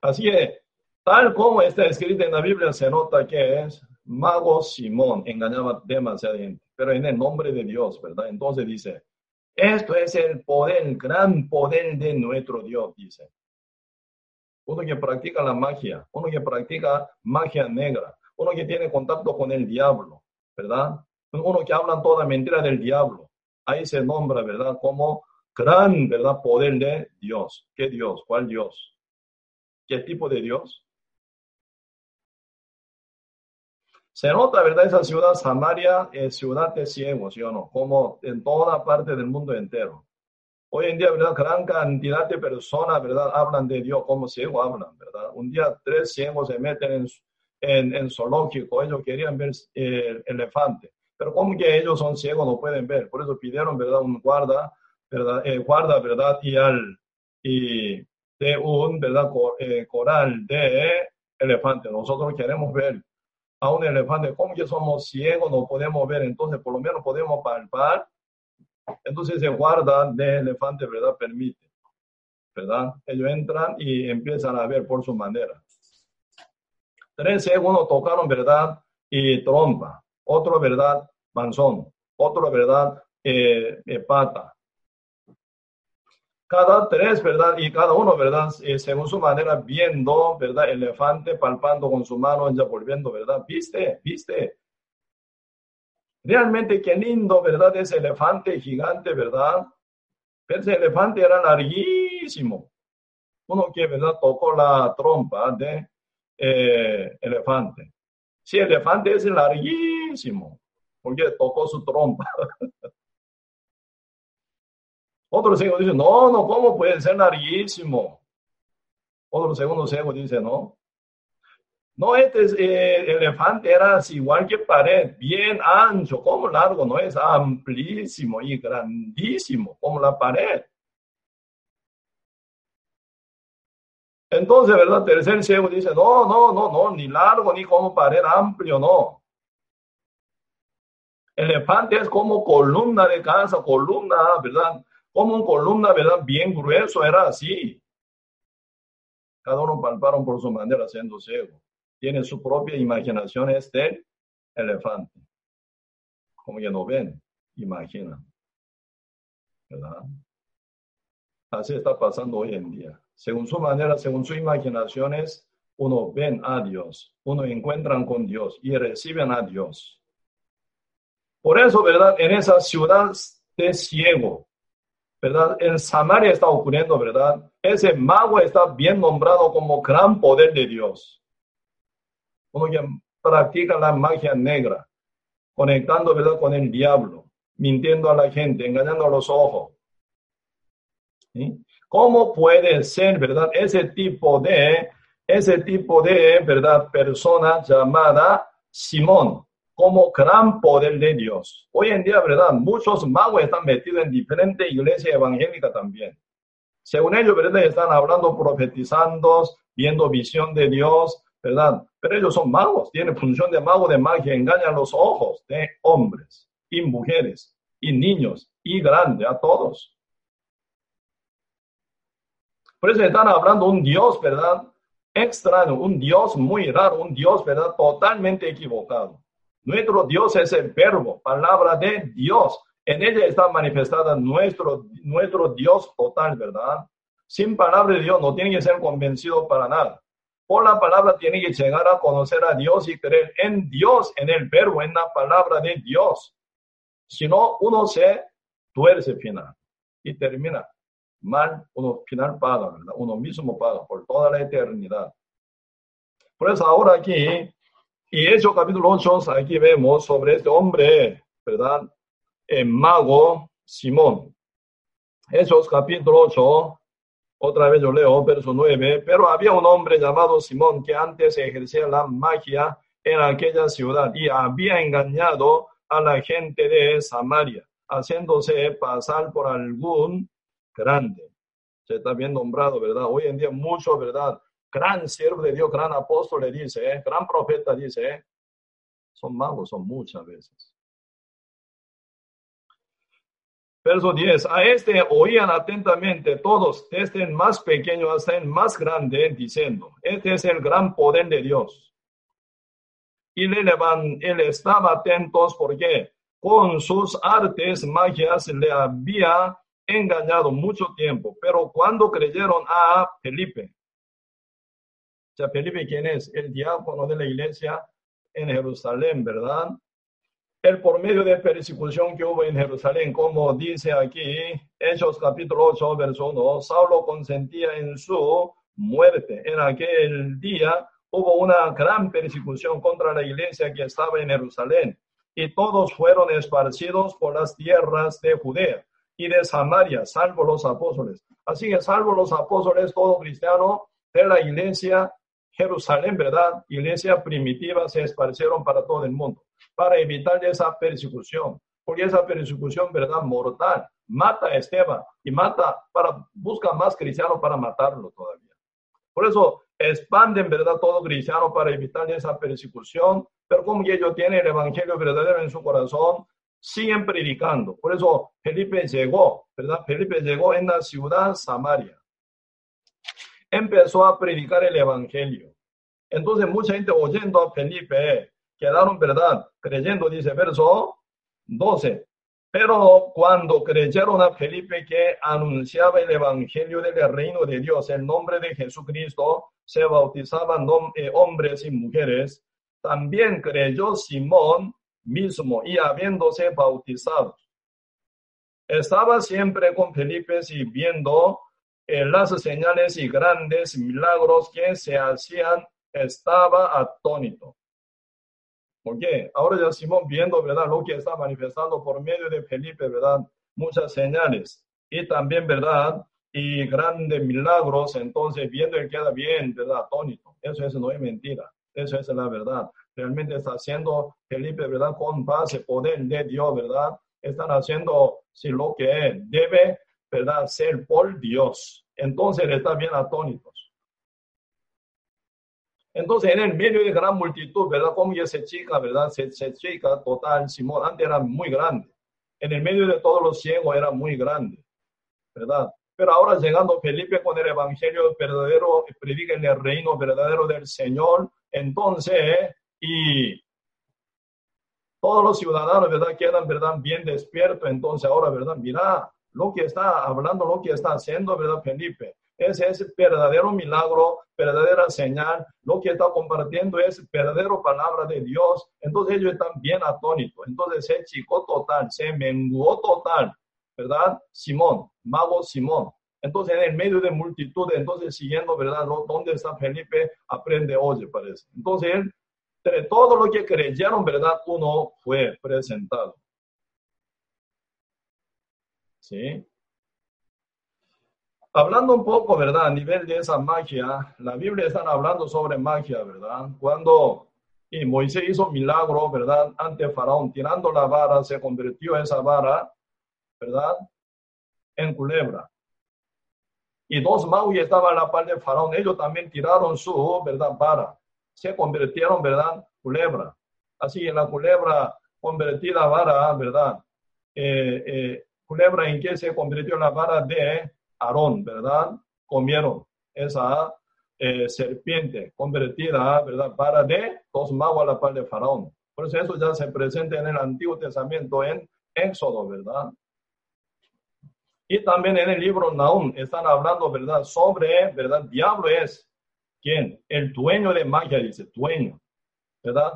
Así que, tal como está escrito en la Biblia, se nota que es mago Simón, engañaba demasiada gente, pero en el nombre de Dios, ¿verdad? Entonces dice, esto es el poder, el gran poder de nuestro Dios, dice. Uno que practica la magia, uno que practica magia negra, uno que tiene contacto con el diablo, ¿verdad? Uno que habla toda mentira del diablo. Ahí se nombra, ¿verdad? Como gran, ¿verdad? Poder de Dios. ¿Qué Dios? ¿Cuál Dios? ¿Qué tipo de Dios? Se nota, ¿verdad? Esa ciudad, Samaria, es ciudad de ciegos, ¿sí o no? Como en toda parte del mundo entero. Hoy en día, ¿verdad? Gran cantidad de personas, ¿verdad? Hablan de Dios como ciegos hablan, ¿verdad? Un día tres ciegos se meten en, en, en zoológico, ellos querían ver el elefante, pero como que ellos son ciegos no pueden ver, por eso pidieron, ¿verdad? Un guarda, ¿verdad? Eh, guarda, ¿verdad? Y al, y de un, ¿verdad? Eh, coral de elefante. Nosotros queremos ver a un elefante, como que somos ciegos, no podemos ver, entonces por lo menos podemos palpar. Entonces el guarda de elefante, ¿verdad? Permite, ¿verdad? Ellos entran y empiezan a ver por su manera. Tres segundos tocaron, ¿verdad? Y trompa. Otro, ¿verdad? Panzón. Otro, ¿verdad? Eh, eh, pata cada tres, ¿verdad? Y cada uno, ¿verdad? Eh, según su manera, viendo, ¿verdad? Elefante, palpando con su mano, ya volviendo, ¿verdad? ¿Viste? ¿Viste? Realmente qué lindo, ¿verdad? Ese elefante gigante, ¿verdad? Ese elefante era larguísimo. Uno que, ¿verdad? Tocó la trompa de eh, elefante. Sí, el elefante es larguísimo, porque tocó su trompa. Otro ciego dice, no, no, ¿cómo puede ser larguísimo? Otro segundo ciego dice, no. No, este eh, elefante era igual que pared, bien ancho, como largo, no es amplísimo y grandísimo como la pared. Entonces, ¿verdad? Tercer ciego dice, no, no, no, no, ni largo ni como pared amplio, no. Elefante es como columna de casa, columna, ¿verdad? Como un columna, ¿verdad? Bien grueso, era así. Cada uno palparon por su manera siendo ciego. Tiene su propia imaginación este elefante. Como que no ven, imaginan. ¿Verdad? Así está pasando hoy en día. Según su manera, según sus imaginaciones, uno ven a Dios, uno encuentran con Dios y reciben a Dios. Por eso, ¿verdad? En esa ciudad de ciego, ¿verdad? En Samaria está ocurriendo, ¿verdad? Ese mago está bien nombrado como gran poder de Dios. Uno que practica la magia negra, conectando, ¿verdad? Con el diablo, mintiendo a la gente, engañando a los ojos. ¿Cómo puede ser, verdad? Ese tipo de, ese tipo de, verdad, persona llamada Simón, como gran poder de Dios. Hoy en día, ¿verdad? Muchos magos están metidos en diferentes iglesias evangélicas también. Según ellos, ¿verdad? Están hablando, profetizando, viendo visión de Dios, ¿verdad? Pero ellos son magos, tienen función de mago de magia, engañan los ojos de hombres y mujeres y niños y grandes, a todos. Por eso están hablando un Dios, ¿verdad? Extraño, un Dios muy raro, un Dios, ¿verdad? Totalmente equivocado. Nuestro Dios es el verbo, palabra de Dios. En ella está manifestada nuestro, nuestro Dios total, ¿verdad? Sin palabra de Dios no tiene que ser convencido para nada. Por la palabra tiene que llegar a conocer a Dios y creer en Dios, en el verbo, en la palabra de Dios. Si no, uno se tuerce final y termina mal, uno final paga, ¿verdad? Uno mismo paga por toda la eternidad. Por eso ahora aquí y eso capítulo 8, aquí vemos sobre este hombre, ¿verdad? El mago Simón. Hechos capítulo 8, otra vez yo leo, verso 9, pero había un hombre llamado Simón que antes ejercía la magia en aquella ciudad y había engañado a la gente de Samaria, haciéndose pasar por algún grande. Se está bien nombrado, ¿verdad? Hoy en día mucho, ¿verdad? Gran siervo de Dios, gran apóstol le dice, ¿eh? gran profeta dice, ¿eh? son magos, son muchas veces. Verso 10, a este oían atentamente todos, desde el más pequeño hasta el más grande, diciendo, este es el gran poder de Dios. Y le levan, él estaba atentos porque con sus artes, magias, le había engañado mucho tiempo. Pero cuando creyeron a Felipe, Felipe, ¿quién es? El diácono de la iglesia en Jerusalén, ¿verdad? El por medio de persecución que hubo en Jerusalén, como dice aquí, Hechos capítulo 8, verso 1, Saulo consentía en su muerte. En aquel día hubo una gran persecución contra la iglesia que estaba en Jerusalén y todos fueron esparcidos por las tierras de Judea y de Samaria, salvo los apóstoles. Así que salvo los apóstoles, todo cristiano de la iglesia Jerusalén, ¿verdad? Iglesia primitiva se esparcieron para todo el mundo, para evitar esa persecución, porque esa persecución, ¿verdad? Mortal, mata a Esteban y mata para, busca más cristianos para matarlo todavía. Por eso expanden, ¿verdad? Todo cristiano para evitar esa persecución, pero como ellos tienen el evangelio verdadero en su corazón, siguen predicando. Por eso Felipe llegó, ¿verdad? Felipe llegó en la ciudad Samaria. Empezó a predicar el evangelio. Entonces mucha gente oyendo a Felipe quedaron, ¿verdad? Creyendo, dice verso 12. Pero cuando creyeron a Felipe que anunciaba el evangelio del reino de Dios, el nombre de Jesucristo, se bautizaban eh, hombres y mujeres. También creyó Simón mismo y habiéndose bautizado. Estaba siempre con Felipe y viendo eh, las señales y grandes milagros que se hacían, estaba atónito. Porque ahora ya Simón viendo, ¿verdad? Lo que está manifestando por medio de Felipe, ¿verdad? Muchas señales. Y también, ¿verdad? Y grandes milagros. Entonces, viendo él queda bien, ¿verdad? Atónito. Eso, eso no es mentira. Eso es la verdad. Realmente está haciendo Felipe, ¿verdad? Con base, poder de Dios, ¿verdad? Están haciendo si lo que debe, ¿verdad? Ser por Dios. Entonces, está bien atónitos. Entonces, en el medio de gran multitud, ¿verdad? Como esa chica, ¿verdad? Se, se chica total, Simón, antes era muy grande. En el medio de todos los ciegos era muy grande, ¿verdad? Pero ahora llegando Felipe con el evangelio verdadero, predica el reino verdadero del Señor, entonces, y todos los ciudadanos, ¿verdad? Quedan, ¿verdad? Bien despiertos, entonces ahora, ¿verdad? Mira lo que está hablando, lo que está haciendo, ¿verdad? Felipe. Ese es verdadero milagro, verdadera señal. Lo que está compartiendo es verdadero palabra de Dios. Entonces ellos están bien atónitos. Entonces se chico total, se menguó total, ¿verdad? Simón, mago Simón. Entonces en el medio de multitud, entonces siguiendo, ¿verdad? ¿Dónde está Felipe? Aprende, oye, parece. Entonces entre todo lo que creyeron, ¿verdad? Uno fue presentado. ¿Sí? Hablando un poco, ¿verdad? A nivel de esa magia, la Biblia está hablando sobre magia, ¿verdad? Cuando y Moisés hizo milagro, ¿verdad? Ante Faraón, tirando la vara, se convirtió esa vara, ¿verdad? En culebra. Y dos magos estaban a la par de Faraón, ellos también tiraron su, ¿verdad? Vara. Se convirtieron, ¿verdad? Culebra. Así en la culebra convertida vara, ¿verdad? Eh, eh, culebra en que se convirtió la vara de Aarón, ¿verdad? Comieron esa eh, serpiente convertida, ¿verdad? Para de dos magos a la par de Faraón. Por eso eso ya se presenta en el Antiguo Testamento en Éxodo, ¿verdad? Y también en el libro Nahum están hablando, ¿verdad? Sobre, ¿verdad? Diablo es ¿quién? El dueño de magia, dice, dueño, ¿verdad?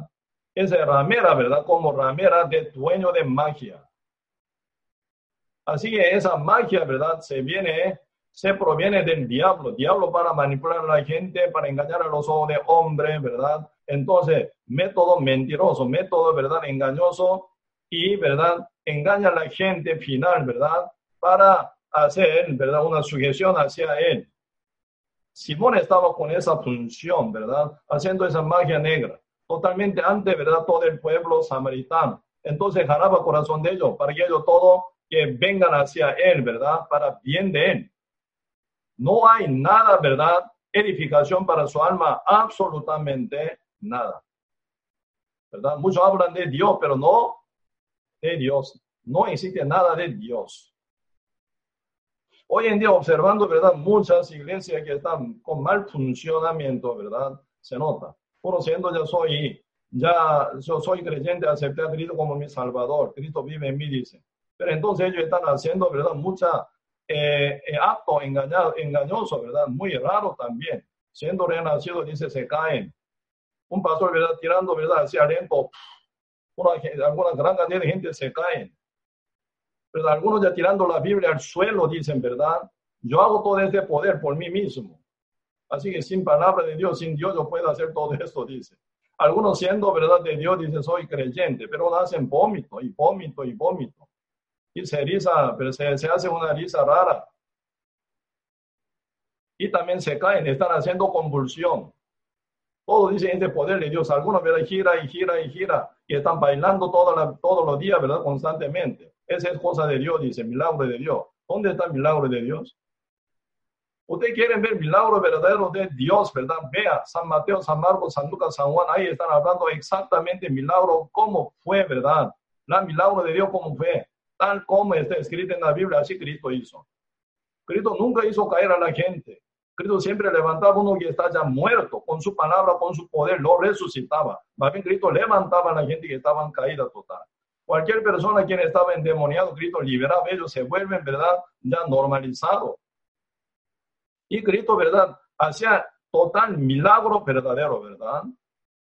Es ramera, ¿verdad? Como ramera de dueño de magia. Así que esa magia, ¿verdad? Se viene, se proviene del diablo. Diablo para manipular a la gente, para engañar a los ojos de hombre, ¿verdad? Entonces, método mentiroso, método, ¿verdad? Engañoso y, ¿verdad? Engaña a la gente final, ¿verdad? Para hacer, ¿verdad? Una sujeción hacia él. Simón estaba con esa función, ¿verdad? Haciendo esa magia negra. Totalmente antes, ¿verdad? Todo el pueblo samaritano. Entonces, jalaba corazón de ellos para que ellos todo que vengan hacia Él, ¿verdad? Para bien de Él. No hay nada, ¿verdad? Edificación para su alma, absolutamente nada. ¿Verdad? Muchos hablan de Dios, pero no de Dios. No existe nada de Dios. Hoy en día, observando, ¿verdad? Muchas iglesias que están con mal funcionamiento, ¿verdad? Se nota. Por siendo ya soy, ya yo soy creyente, acepté a Cristo como mi Salvador. Cristo vive en mí, dice. Pero entonces ellos están haciendo, ¿verdad? Mucha eh, eh acto engañado, engañoso, ¿verdad? Muy raro también. Siendo renacido, dice, se caen. Un pastor, ¿verdad? Tirando, ¿verdad? Hacia adentro. Una, alguna gran cantidad de gente se caen. Pero algunos ya tirando la Biblia al suelo dicen, ¿verdad? Yo hago todo este poder por mí mismo. Así que sin palabra de Dios, sin Dios, yo puedo hacer todo esto, dice. Algunos siendo verdad de Dios dicen soy creyente, pero hacen vómito y vómito y vómito. Y se eriza, pero se, se hace una risa rara. Y también se caen, están haciendo convulsión. Todo dice este poder de Dios. Algunos, ¿verdad? Gira y gira y gira. Y están bailando toda todos los días, ¿verdad? Constantemente. Esa es cosa de Dios, dice, milagro de Dios. ¿Dónde está el milagro de Dios? Ustedes quieren ver milagro verdadero de Dios, ¿verdad? Vea, San Mateo, San Marcos, San Lucas, San Juan, ahí están hablando exactamente milagro, cómo fue, ¿verdad? La milagro de Dios, cómo fue, tal como está escrito en la Biblia, así Cristo hizo. Cristo nunca hizo caer a la gente. Cristo siempre levantaba uno que está ya muerto, con su palabra, con su poder, lo resucitaba. Más bien Cristo levantaba a la gente que estaba en caída total. Cualquier persona quien estaba endemoniado, Cristo liberaba ellos, se vuelven, ¿verdad? Ya normalizados. Y Cristo, ¿verdad? Hacía total milagro verdadero, ¿verdad?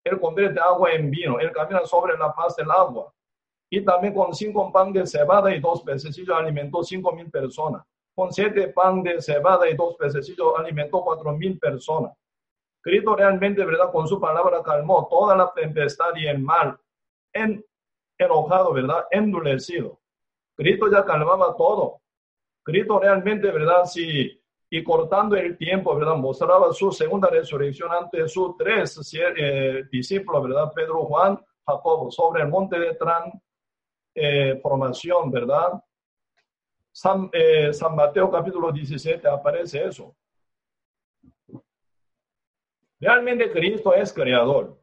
Él convierte agua en vino, él camina sobre la paz del agua. Y también con cinco pan de cebada y dos pececillos alimentó cinco mil personas. Con siete pan de cebada y dos pececillos alimentó cuatro mil personas. Cristo realmente, ¿verdad? Con su palabra calmó toda la tempestad y el mal. En, enojado, ¿verdad? Endurecido. Cristo ya calmaba todo. Cristo realmente, ¿verdad? Si y cortando el tiempo, ¿verdad? Mostraba su segunda resurrección ante sus tres eh, discípulos, ¿verdad? Pedro, Juan, Jacobo, sobre el monte de transformación, eh, ¿verdad? San, eh, Mateo capítulo 17 aparece eso. Realmente Cristo es creador.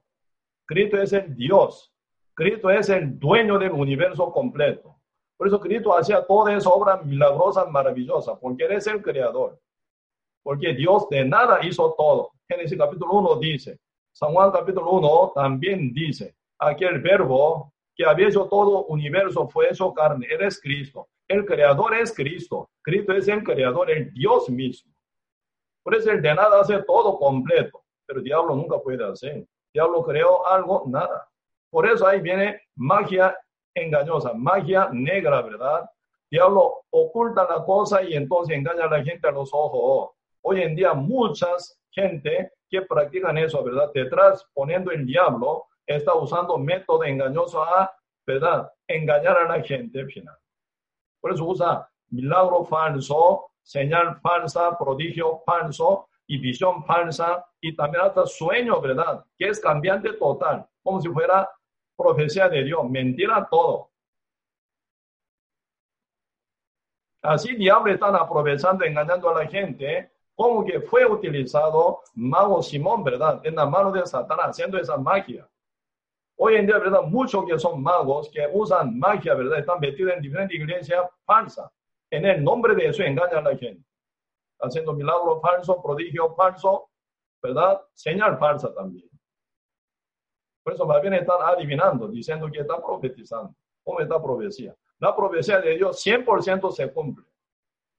Cristo es el Dios. Cristo es el dueño del universo completo. Por eso Cristo hacía toda esa obra milagrosa, maravillosa, porque Él es el creador porque Dios de nada hizo todo. Génesis capítulo 1 dice, San Juan capítulo 1 también dice, aquel verbo que había hecho todo universo fue hecho carne, Él es Cristo. El creador es Cristo. Cristo es el creador, el Dios mismo. Por eso el de nada hace todo completo, pero el diablo nunca puede hacer. El diablo creó algo, nada. Por eso ahí viene magia engañosa, magia negra, ¿verdad? Diablo oculta la cosa y entonces engaña a la gente a los ojos. Hoy en día muchas gente que practican eso, ¿verdad? Detrás poniendo el diablo, está usando método engañoso a, ¿verdad? Engañar a la gente final. Por eso usa milagro falso, señal falsa, prodigio falso y visión falsa y también hasta sueño, ¿verdad? Que es cambiante total, como si fuera profecía de Dios, mentira todo. Así diablo están aprovechando, engañando a la gente como que fue utilizado mago Simón, ¿verdad? En la mano de Satanás, haciendo esa magia. Hoy en día, ¿verdad? Muchos que son magos, que usan magia, ¿verdad? Están metidos en diferentes iglesias falsas. En el nombre de eso engañan a la gente. Haciendo milagro falso, prodigio falso, ¿verdad? Señal falsa también. Por eso más bien están adivinando, diciendo que están profetizando. ¿Cómo está profecía? La profecía de Dios 100% se cumple.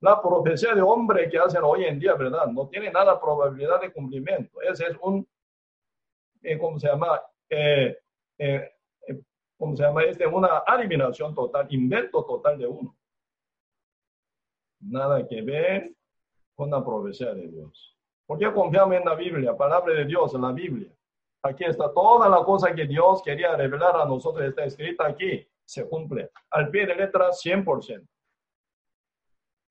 La profecía de hombre que hacen hoy en día, ¿verdad? No tiene nada probabilidad de cumplimiento. Ese es un, eh, ¿cómo se llama? Eh, eh, ¿Cómo se llama? Este, una adivinación total, invento total de uno. Nada que ver con la profecía de Dios. ¿Por qué confiamos en la Biblia? Palabra de Dios, en la Biblia. Aquí está toda la cosa que Dios quería revelar a nosotros, está escrita aquí, se cumple. Al pie de letra, 100%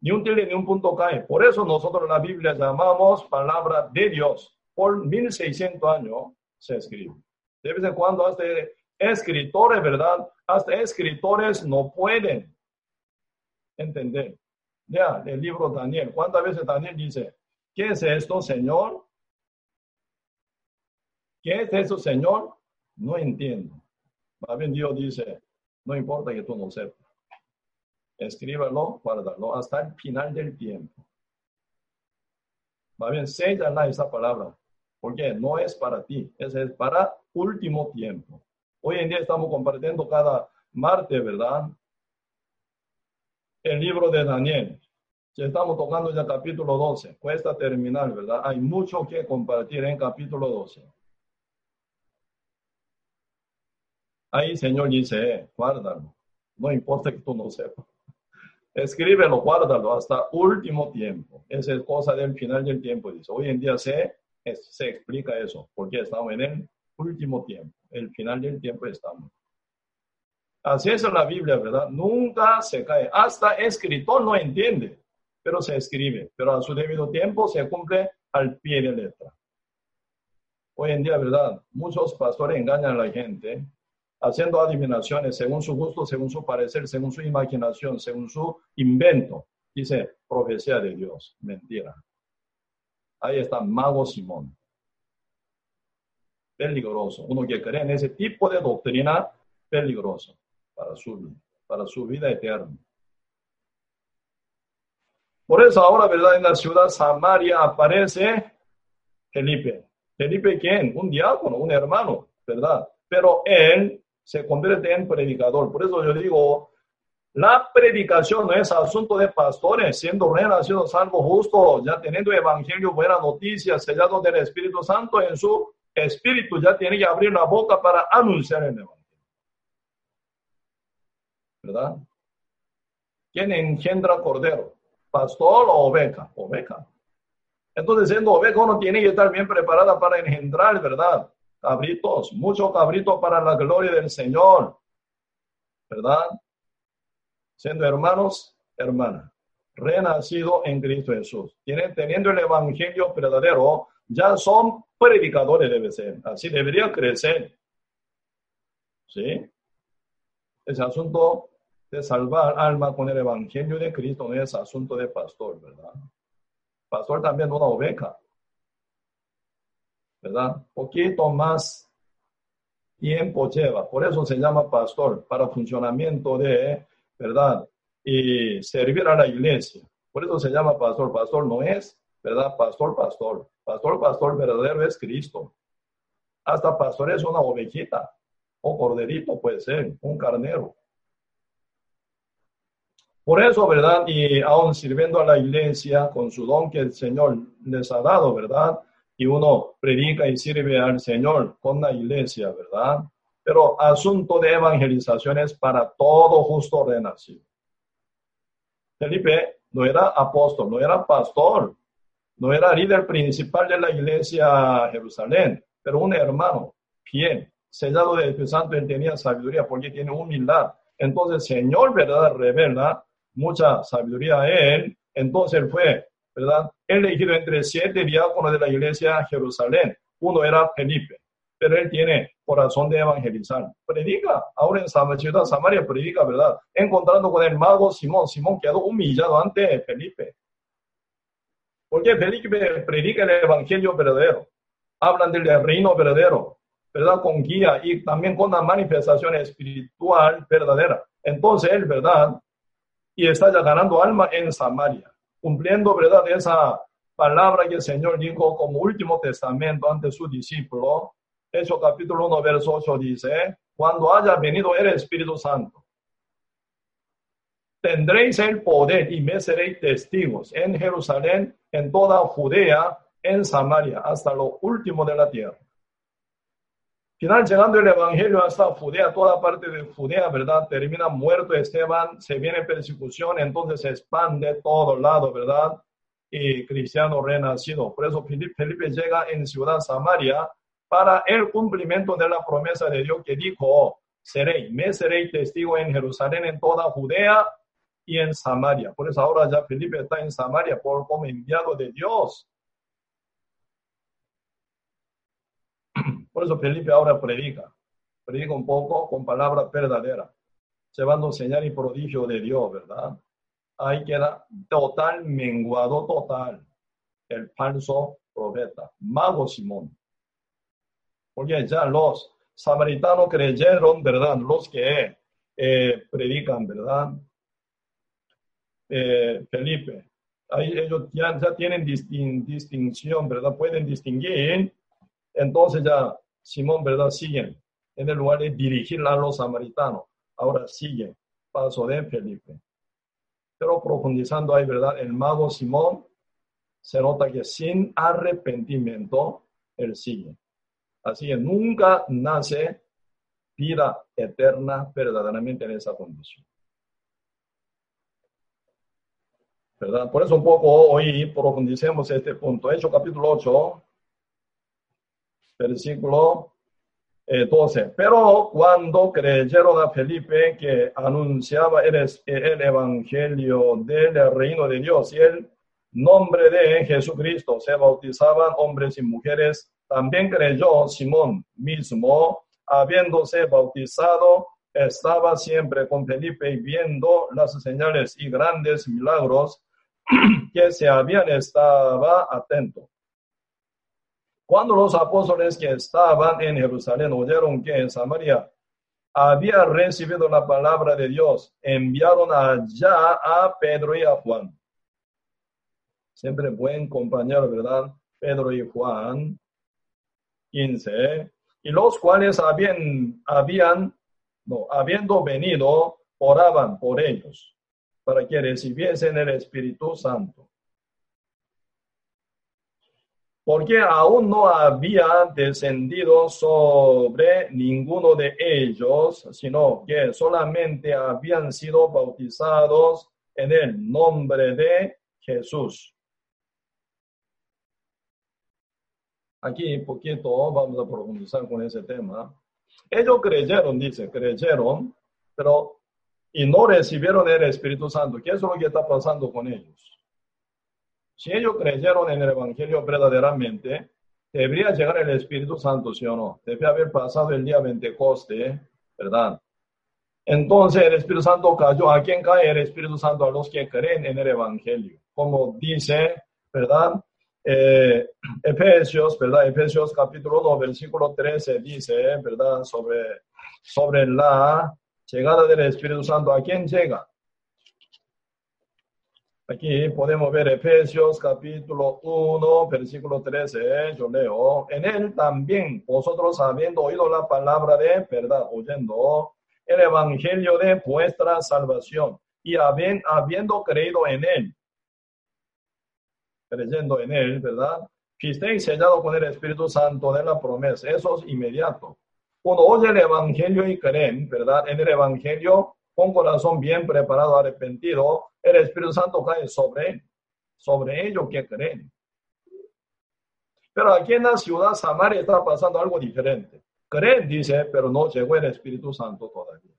ni un tilde ni un punto cae. Por eso nosotros la Biblia llamamos palabra de Dios. Por 1600 años se escribe. De vez en cuando hasta escritores, ¿verdad? Hasta escritores no pueden entender. Ya, el libro Daniel. ¿Cuántas veces Daniel dice, ¿qué es esto, Señor? ¿Qué es eso, Señor? No entiendo. Más bien Dios dice, no importa que tú no sepas escríbalo, guárdalo hasta el final del tiempo. Va bien, sellala esa palabra, porque no es para ti, es para último tiempo. Hoy en día estamos compartiendo cada martes, ¿verdad? El libro de Daniel. Ya estamos tocando ya capítulo 12. Cuesta terminar, ¿verdad? Hay mucho que compartir en capítulo 12. Ahí Señor dice, eh, guárdalo. No importa que tú no sepas. Escríbelo, guárdalo hasta último tiempo. Esa es cosa del final del tiempo. Hoy en día se se explica eso, porque estamos en el último tiempo, el final del tiempo estamos. Así es la Biblia, ¿verdad? Nunca se cae. Hasta escritor no entiende, pero se escribe. Pero a su debido tiempo se cumple al pie de letra. Hoy en día, ¿verdad? Muchos pastores engañan a la gente haciendo adivinaciones según su gusto, según su parecer, según su imaginación, según su invento. Dice, profecía de Dios. Mentira. Ahí está Mago Simón. Peligroso. Uno que cree en ese tipo de doctrina, peligroso para su para su vida eterna. Por eso ahora, ¿verdad? En la ciudad Samaria aparece Felipe. Felipe, ¿quién? Un diácono, un hermano, ¿verdad? Pero él se convierte en predicador. Por eso yo digo, la predicación no es asunto de pastores, siendo renacido salvo justo, ya teniendo evangelio, buena noticia, sellado del Espíritu Santo en su espíritu, ya tiene que abrir la boca para anunciar el evangelio. ¿verdad? ¿Quién engendra cordero? ¿Pastor o oveja? Oveja. Entonces, siendo oveja, uno tiene que estar bien preparada para engendrar, ¿verdad? Cabritos, mucho cabrito para la gloria del Señor, ¿verdad? Siendo hermanos, hermana, renacido en Cristo Jesús. Tienen, teniendo el evangelio verdadero, ya son predicadores, debe ser. Así debería crecer. ¿Sí? Ese asunto de salvar alma con el Evangelio de Cristo no es asunto de pastor, ¿verdad? Pastor también una oveja, ¿verdad? Poquito más tiempo lleva, por eso se llama pastor, para funcionamiento de, ¿verdad? Y servir a la iglesia. Por eso se llama pastor. Pastor no es, ¿verdad? Pastor, pastor. Pastor, pastor verdadero es Cristo. Hasta pastor es una ovejita o corderito puede ser, un carnero. Por eso, ¿verdad? Y aún sirviendo a la iglesia con su don que el Señor les ha dado, ¿verdad? Y uno predica y sirve al Señor con la iglesia, ¿verdad? Pero asunto de evangelización es para todo justo renacido. Felipe no era apóstol, no era pastor, no era líder principal de la iglesia Jerusalén, pero un hermano fiel, sellado del Espíritu Santo, él tenía sabiduría porque tiene humildad. Entonces, Señor, ¿verdad? Revela mucha sabiduría a él. Entonces él fue, ¿verdad? Elegido entre siete diáconos de la iglesia Jerusalén. Uno era Felipe, pero él tiene corazón de evangelizar. Predica, ahora en Samaria, Samaria predica, ¿verdad? Encontrando con el mago Simón. Simón quedó humillado ante Felipe. Porque Felipe predica el evangelio verdadero. Hablan del reino verdadero, ¿verdad? Con guía y también con una manifestación espiritual verdadera. Entonces él, ¿verdad? y está ya ganando alma en Samaria, cumpliendo, ¿verdad?, esa palabra que el Señor dijo como último testamento ante su discípulo. Hechos capítulo 1, verso 8 dice, cuando haya venido el Espíritu Santo, tendréis el poder y me seréis testigos en Jerusalén, en toda Judea, en Samaria, hasta lo último de la tierra. Final, llegando el Evangelio hasta Judea, toda parte de Judea, ¿verdad? Termina muerto Esteban, se viene persecución, entonces se expande todo lado, ¿verdad? Y cristiano renacido. Por eso Felipe llega en ciudad Samaria para el cumplimiento de la promesa de Dios que dijo, seré, me seré testigo en Jerusalén, en toda Judea y en Samaria. Por eso ahora ya Felipe está en Samaria por como enviado de Dios. Por eso Felipe ahora predica, predica un poco con palabra verdadera, llevando señal y prodigio de Dios, ¿verdad? Ahí queda total, menguado total, el falso profeta, mago Simón. Porque ya los samaritanos creyeron, ¿verdad? Los que eh, predican, ¿verdad? Eh, Felipe, ahí ellos ya, ya tienen distinción, ¿verdad? Pueden distinguir. Entonces ya Simón, ¿verdad? Siguen en el lugar de dirigir a los samaritanos. Ahora sigue paso de Felipe. Pero profundizando ahí, ¿verdad? El mago Simón se nota que sin arrepentimiento, él sigue. Así que nunca nace vida eterna verdaderamente en esa condición. Por eso un poco hoy profundicemos este punto. Hecho capítulo 8, versículo 12. Eh, Pero cuando creyeron a Felipe que anunciaba el, el evangelio del reino de Dios y el nombre de Jesucristo, se bautizaban hombres y mujeres. También creyó Simón mismo, habiéndose bautizado, estaba siempre con Felipe y viendo las señales y grandes milagros que se habían, estaba atento. Cuando los apóstoles que estaban en Jerusalén oyeron que en Samaria había recibido la palabra de Dios, enviaron allá a Pedro y a Juan. Siempre buen compañero, ¿verdad? Pedro y Juan. 15. Y los cuales habían, habían no, habiendo venido, oraban por ellos para que recibiesen el Espíritu Santo porque aún no había descendido sobre ninguno de ellos, sino que solamente habían sido bautizados en el nombre de Jesús. Aquí poquito vamos a profundizar con ese tema. Ellos creyeron, dice, creyeron, pero y no recibieron el Espíritu Santo. ¿Qué es lo que está pasando con ellos? Si ellos creyeron en el Evangelio verdaderamente, debería llegar el Espíritu Santo, ¿sí o no? Debe haber pasado el día Pentecoste, ¿verdad? Entonces el Espíritu Santo cayó. ¿A quién cae el Espíritu Santo? A los que creen en el Evangelio. Como dice, ¿verdad? Eh, Efesios, ¿verdad? Efesios capítulo 2, versículo 13 dice, ¿verdad? Sobre, sobre la llegada del Espíritu Santo. ¿A quién llega? Aquí podemos ver Efesios capítulo 1, versículo 13. Yo leo. En él también vosotros habiendo oído la palabra de verdad, oyendo el evangelio de vuestra salvación y habiendo creído en él, creyendo en él, ¿verdad? Fuisteis sellado con el Espíritu Santo de la promesa. Eso es inmediato. Uno oye el evangelio y creen, ¿verdad? En el evangelio con corazón bien preparado, arrepentido, el Espíritu Santo cae sobre sobre ellos que creen. Pero aquí en la ciudad Samaria está pasando algo diferente. Creen, dice, pero no llegó el Espíritu Santo todavía.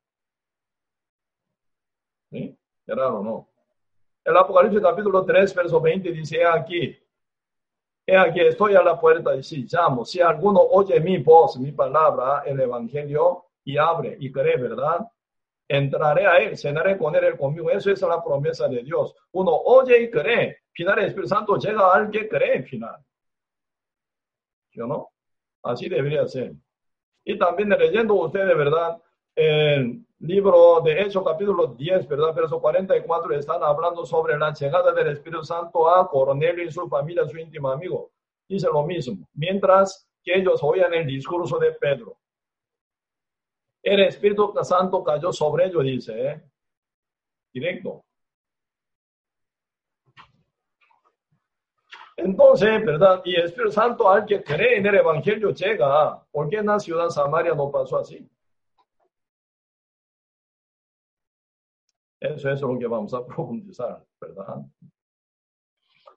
¿Sí? Es raro, ¿no? El Apocalipsis capítulo 3, verso 20 dice, aquí, he aquí estoy a la puerta y si llamo, si alguno oye mi voz, mi palabra, el Evangelio, y abre y cree, ¿verdad? entraré a Él, cenaré con Él, Él conmigo. Eso es la promesa de Dios. Uno oye y cree. Final, el Espíritu Santo llega a alguien que cree, final. ¿Yo no? Así debería ser. Y también leyendo usted de verdad el libro de Hechos, capítulo 10, ¿verdad? Verso 44, están hablando sobre la llegada del Espíritu Santo a Cornelio y su familia, su íntimo amigo. Dice lo mismo. Mientras que ellos oían el discurso de Pedro el Espíritu Santo cayó sobre ellos, dice, ¿eh? directo. Entonces, ¿verdad? Y el Espíritu Santo al que cree en el Evangelio llega. ¿Por qué en la ciudad Samaria no pasó así? Eso es lo que vamos a profundizar, ¿verdad?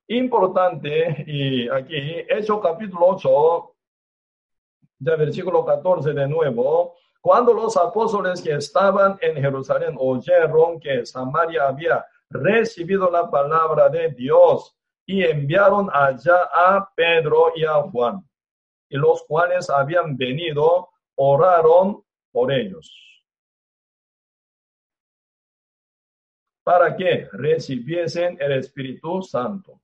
Importante, y aquí, Hechos capítulo 8, de versículo 14 de nuevo, cuando los apóstoles que estaban en Jerusalén oyeron que Samaria había recibido la palabra de Dios y enviaron allá a Pedro y a Juan, y los cuales habían venido, oraron por ellos. Para que recibiesen el Espíritu Santo,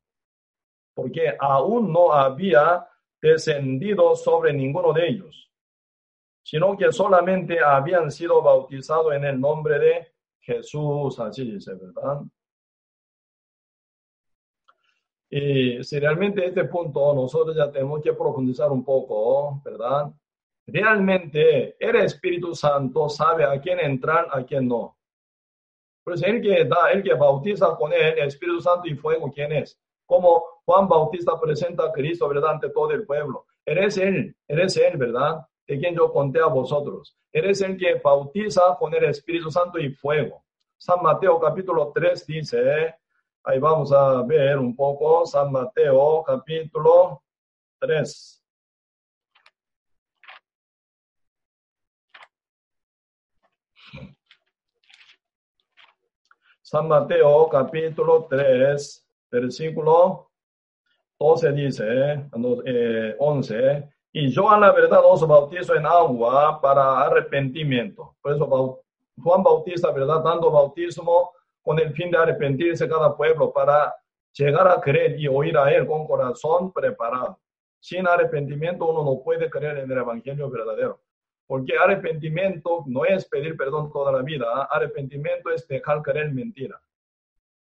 porque aún no había descendido sobre ninguno de ellos sino que solamente habían sido bautizados en el nombre de Jesús, así dice, ¿verdad? Y si realmente este punto nosotros ya tenemos que profundizar un poco, ¿verdad? Realmente el Espíritu Santo sabe a quién entrar, a quién no. Pues el que da, el que bautiza con el Espíritu Santo y fuego, ¿quién es? Como Juan Bautista presenta a Cristo, ¿verdad? Ante todo el pueblo. Eres él, eres él, ¿verdad? de quien yo conté a vosotros. Eres el que bautiza con el Espíritu Santo y fuego. San Mateo capítulo 3 dice, ahí vamos a ver un poco, San Mateo capítulo 3. San Mateo capítulo 3, versículo 12 dice, 11, y yo a la verdad os bautizo en agua para arrepentimiento. Por eso Juan Bautista, ¿verdad? Dando bautismo con el fin de arrepentirse cada pueblo para llegar a creer y oír a Él con corazón preparado. Sin arrepentimiento uno no puede creer en el Evangelio verdadero. Porque arrepentimiento no es pedir perdón toda la vida, arrepentimiento es dejar creer mentira.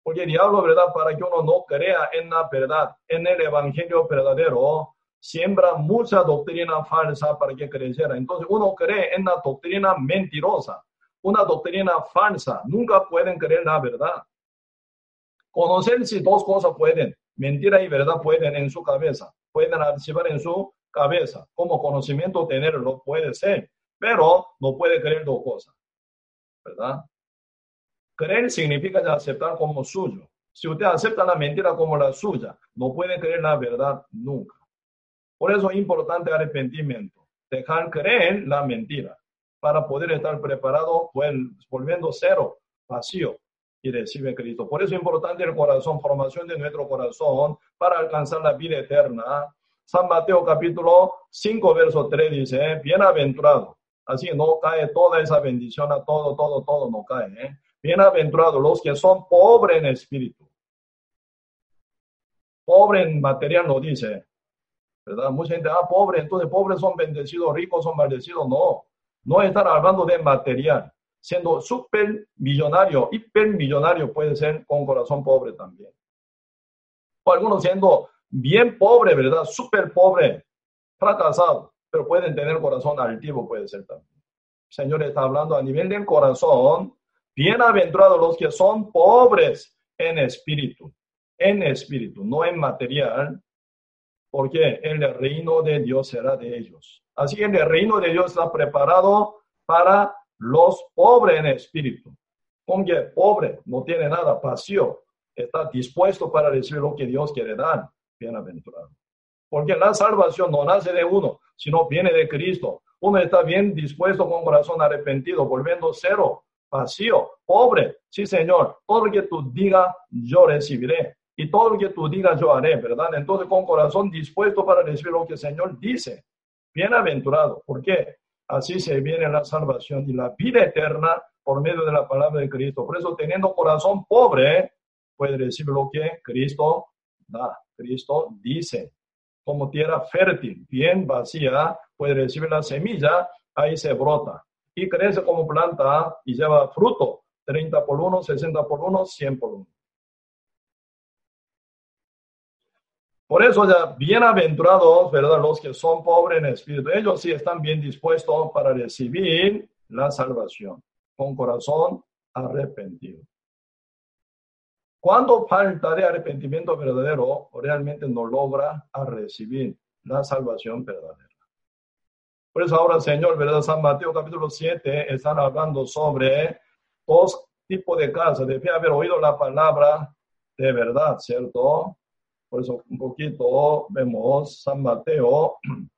Porque el diablo, ¿verdad? Para que uno no crea en la verdad, en el Evangelio verdadero, siembra mucha doctrina falsa para que creyera. Entonces uno cree en la doctrina mentirosa, una doctrina falsa. Nunca pueden creer la verdad. Conocer si dos cosas pueden, mentira y verdad pueden en su cabeza, pueden archivar en su cabeza. Como conocimiento tenerlo puede ser, pero no puede creer dos cosas. ¿Verdad? Creer significa aceptar como suyo. Si usted acepta la mentira como la suya, no puede creer la verdad nunca. Por eso es importante arrepentimiento, dejar creer la mentira para poder estar preparado, volviendo cero, vacío y recibe Cristo. Por eso es importante el corazón, formación de nuestro corazón para alcanzar la vida eterna. San Mateo capítulo 5, verso 3 dice, bienaventurado. Así no cae toda esa bendición, a todo, todo, todo no cae. ¿eh? Bienaventurados los que son pobres en espíritu. Pobre en material no dice, ¿verdad? Mucha gente, ah, pobre, entonces pobres son bendecidos, ricos son maldecidos. No, no están hablando de material. Siendo súper millonario, hipermillonario puede ser con corazón pobre también. O algunos siendo bien pobre, ¿verdad? Súper pobre, fracasado, pero pueden tener corazón altivo, puede ser también. Señor está hablando a nivel del corazón. Bienaventurados los que son pobres en espíritu, en espíritu, no en material, porque el reino de Dios será de ellos. Así que el reino de Dios está preparado para los pobres en espíritu. Aunque pobre, no tiene nada, vacío, está dispuesto para recibir lo que Dios quiere dar. Bienaventurado. Porque la salvación no nace de uno, sino viene de Cristo. Uno está bien dispuesto con corazón arrepentido, volviendo cero, vacío, pobre. Sí, Señor, todo lo que tú digas, yo recibiré y todo lo que tú digas yo haré, ¿verdad? Entonces con corazón dispuesto para recibir lo que el Señor dice. Bienaventurado, ¿por qué? Así se viene la salvación y la vida eterna por medio de la palabra de Cristo. Por eso teniendo corazón pobre, puede recibir lo que Cristo da. Cristo dice, como tierra fértil, bien vacía, puede recibir la semilla, ahí se brota y crece como planta y lleva fruto, 30 por 1, 60 por 1, 100 por 1. Por eso ya bienaventurados, ¿verdad? Los que son pobres en espíritu, ellos sí están bien dispuestos para recibir la salvación con corazón arrepentido. Cuando falta de arrepentimiento verdadero, realmente no logra a recibir la salvación verdadera. Por eso ahora, Señor, ¿verdad? San Mateo capítulo 7 están hablando sobre dos tipos de casas. Debe haber oído la palabra de verdad, ¿cierto? Por eso un poquito vemos San Mateo.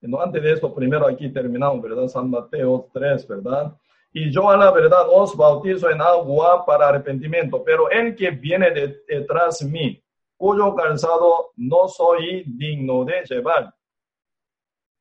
No, antes de esto, primero aquí terminamos, ¿verdad? San Mateo 3, ¿verdad? Y yo a la verdad os bautizo en agua para arrepentimiento, pero el que viene detrás de mí, cuyo calzado no soy digno de llevar,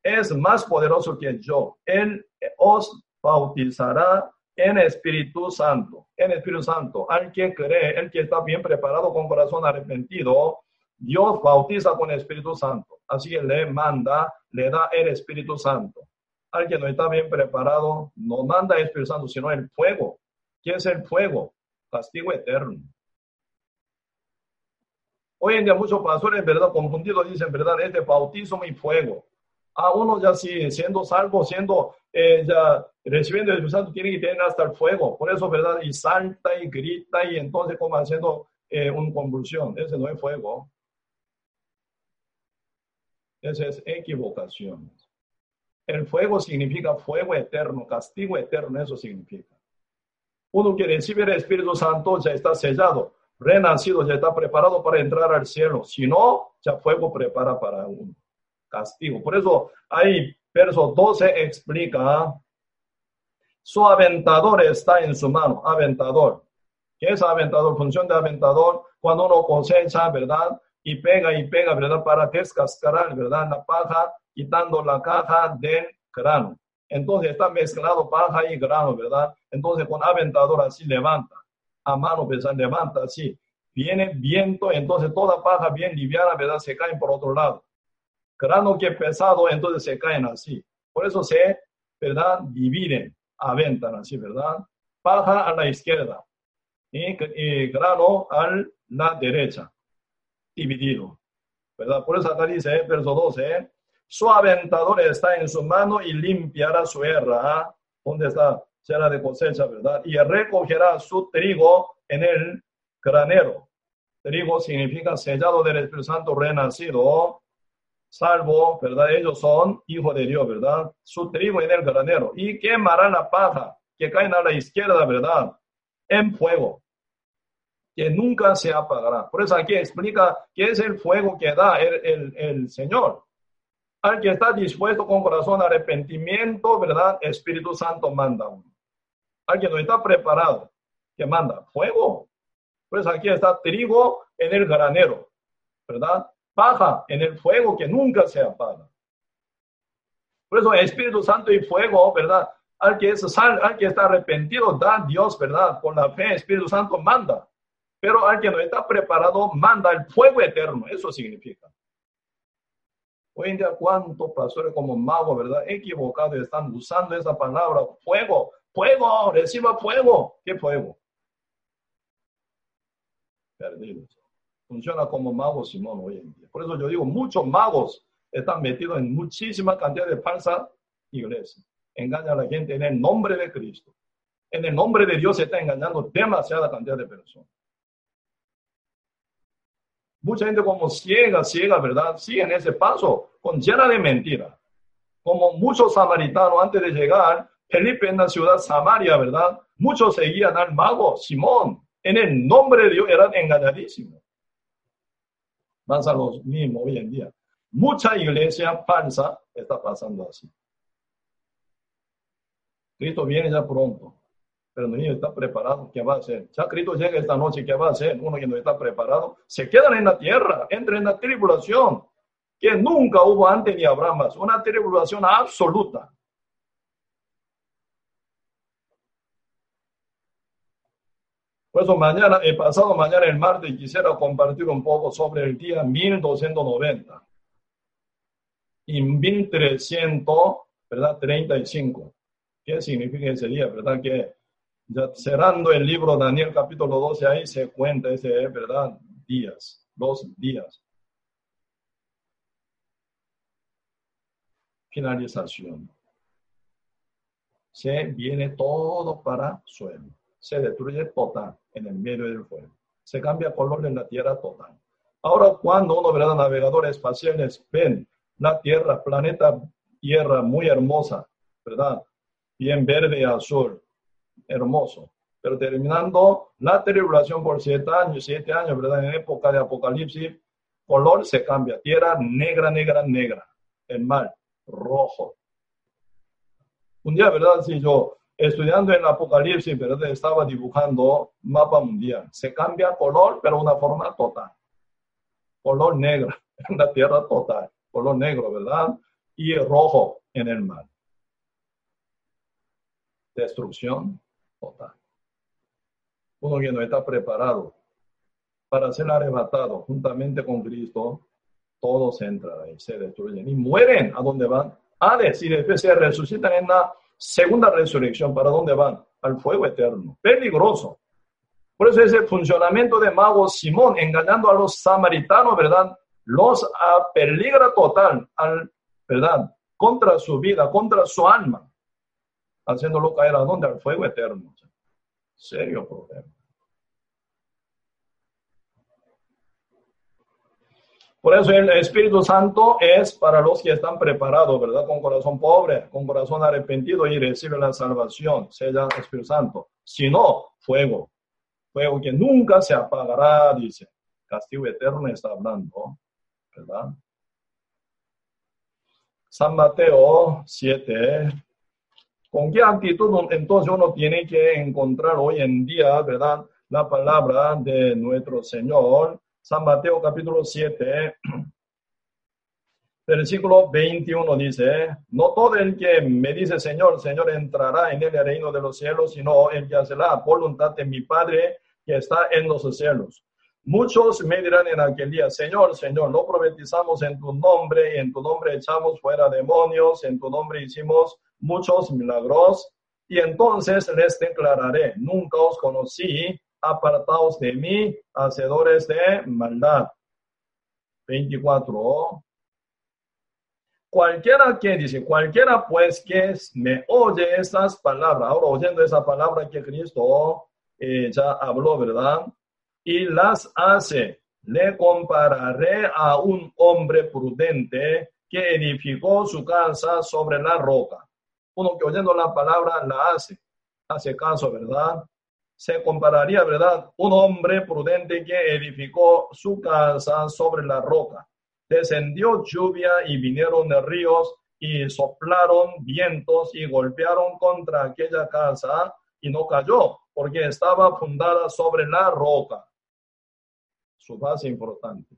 es más poderoso que yo. Él os bautizará en Espíritu Santo, en Espíritu Santo. Al que cree, el que está bien preparado con corazón arrepentido, Dios bautiza con Espíritu Santo. Así que le manda, le da el Espíritu Santo. Al que no está bien preparado, no manda el Espíritu Santo, sino el fuego. ¿Qué es el fuego? Castigo eterno. Hoy en día muchos pastores, ¿verdad? Confundidos dicen, ¿verdad? Es de bautismo y fuego a uno ya sí, siendo salvo, siendo eh, ya recibiendo el Espíritu Santo, tiene que tener hasta el fuego. Por eso, ¿verdad? Y salta y grita y entonces como haciendo eh, una convulsión. Ese no es fuego. Esa es equivocación. El fuego significa fuego eterno, castigo eterno, eso significa. Uno que recibe el Espíritu Santo ya está sellado, renacido, ya está preparado para entrar al cielo. Si no, ya fuego prepara para uno castigo. Por eso ahí, verso 12 explica, Su aventador está en su mano, aventador. ¿Qué es aventador? Función de aventador, cuando uno cosecha, ¿verdad? Y pega y pega, ¿verdad? Para descascarar, ¿verdad? La paja, quitando la caja del grano. Entonces está mezclado paja y grano, ¿verdad? Entonces con aventador así levanta, a mano pesada levanta así. Viene viento, entonces toda paja bien liviana, ¿verdad? Se cae por otro lado. Grano que pesado, entonces se caen así. Por eso se, ¿verdad? Dividen, aventan así, ¿verdad? Paja a la izquierda y, grano a la derecha, dividido. ¿Verdad? Por eso acá dice, verso 12, su aventador está en su mano y limpiará su erra. ¿ah? ¿Dónde está? Será de cosecha, ¿verdad? Y recogerá su trigo en el granero. Trigo significa sellado del Espíritu Santo renacido, salvo, ¿verdad? Ellos son hijos de Dios, ¿verdad? Su trigo en el granero. Y quemará la paja que cae a la izquierda, ¿verdad? En fuego, que nunca se apagará. Por eso aquí explica qué es el fuego que da el, el Señor. Al que está dispuesto con corazón arrepentimiento, ¿verdad? Espíritu Santo manda. Al que no está preparado, que manda fuego. Pues aquí está trigo en el granero, ¿verdad? Paja en el fuego que nunca se apaga. Por eso Espíritu Santo y fuego, ¿verdad? Al que, es sal, al que está arrepentido, da Dios, ¿verdad? Con la fe, Espíritu Santo manda. Pero al que no está preparado, manda el fuego eterno. Eso significa. Hoy en día, ¿cuántos pastores como magos, verdad? Equivocados están usando esa palabra, fuego, fuego, reciba fuego. ¿Qué fuego? Perdidos. Funciona como mago Simón hoy en día. Por eso yo digo, muchos magos están metidos en muchísima cantidad de falsa iglesia. Engañan a la gente en el nombre de Cristo. En el nombre de Dios se está engañando demasiada cantidad de personas. Mucha gente como ciega, ciega, ¿verdad? Siguen ese paso con llena de mentira. Como muchos samaritanos antes de llegar, Felipe en la ciudad Samaria, ¿verdad? Muchos seguían al mago Simón. En el nombre de Dios eran engañadísimos. Más a los mismos hoy en día. Mucha iglesia falsa está pasando así. Cristo viene ya pronto pero no está preparado, ¿qué va a hacer? Ya Cristo llega esta noche, ¿qué va a hacer? Uno que no está preparado, se quedan en la tierra, entra en la tribulación, que nunca hubo antes ni habrá más, una tribulación absoluta. Por eso mañana, el pasado mañana, el martes, quisiera compartir un poco sobre el día 1290 y 1300, ¿verdad? 35. ¿Qué significa ese día, verdad? Que ya cerrando el libro Daniel capítulo 12, ahí se cuenta ese, ¿verdad? Días, dos días. Finalización. Se viene todo para suelo. Se destruye total en el medio del fuego. Se cambia color en la tierra total. Ahora, cuando uno, ¿verdad? Navegadores espaciales ven la tierra, planeta tierra muy hermosa, ¿verdad? Bien verde y azul, hermoso. Pero terminando la tribulación por siete años, siete años, ¿verdad? En época de Apocalipsis, color se cambia. Tierra negra, negra, negra. El mar rojo. Un día, ¿verdad? Si yo estudiando en Apocalipsis, ¿verdad? Estaba dibujando mapa mundial. Se cambia color, pero una forma total. Color negro en la tierra total. Color negro, ¿verdad? Y rojo en el mar. Destrucción, uno que no está preparado para ser arrebatado juntamente con Cristo, todos entran y se destruyen y mueren. ¿A dónde van? Hades y después se resucitan en la segunda resurrección. ¿Para dónde van? Al fuego eterno. Peligroso. Por eso ese funcionamiento de mago Simón engañando a los samaritanos, ¿verdad? Los peligra total, al, ¿verdad? Contra su vida, contra su alma haciéndolo caer a dónde? Al fuego eterno. Serio problema. Por eso el Espíritu Santo es para los que están preparados, ¿verdad? Con corazón pobre, con corazón arrepentido y reciben la salvación, sea Espíritu Santo. Si no, fuego. Fuego que nunca se apagará, dice. Castigo eterno está hablando, ¿verdad? San Mateo 7, ¿Con qué actitud entonces uno tiene que encontrar hoy en día, verdad, la palabra de nuestro Señor? San Mateo capítulo 7, versículo 21 dice, no todo el que me dice Señor, Señor entrará en el reino de los cielos, sino el que hace la voluntad de mi Padre que está en los cielos. Muchos me dirán en aquel día, Señor, Señor, no profetizamos en tu nombre, en tu nombre echamos fuera demonios, en tu nombre hicimos muchos milagros, y entonces les declararé, nunca os conocí, apartados de mí, hacedores de maldad. 24. Cualquiera que dice, cualquiera pues que me oye estas palabras, ahora oyendo esa palabra que Cristo eh, ya habló, ¿verdad? Y las hace, le compararé a un hombre prudente que edificó su casa sobre la roca uno que oyendo la palabra la hace, hace caso, ¿verdad? Se compararía, ¿verdad? Un hombre prudente que edificó su casa sobre la roca. Descendió lluvia y vinieron ríos y soplaron vientos y golpearon contra aquella casa y no cayó porque estaba fundada sobre la roca. Su base importante.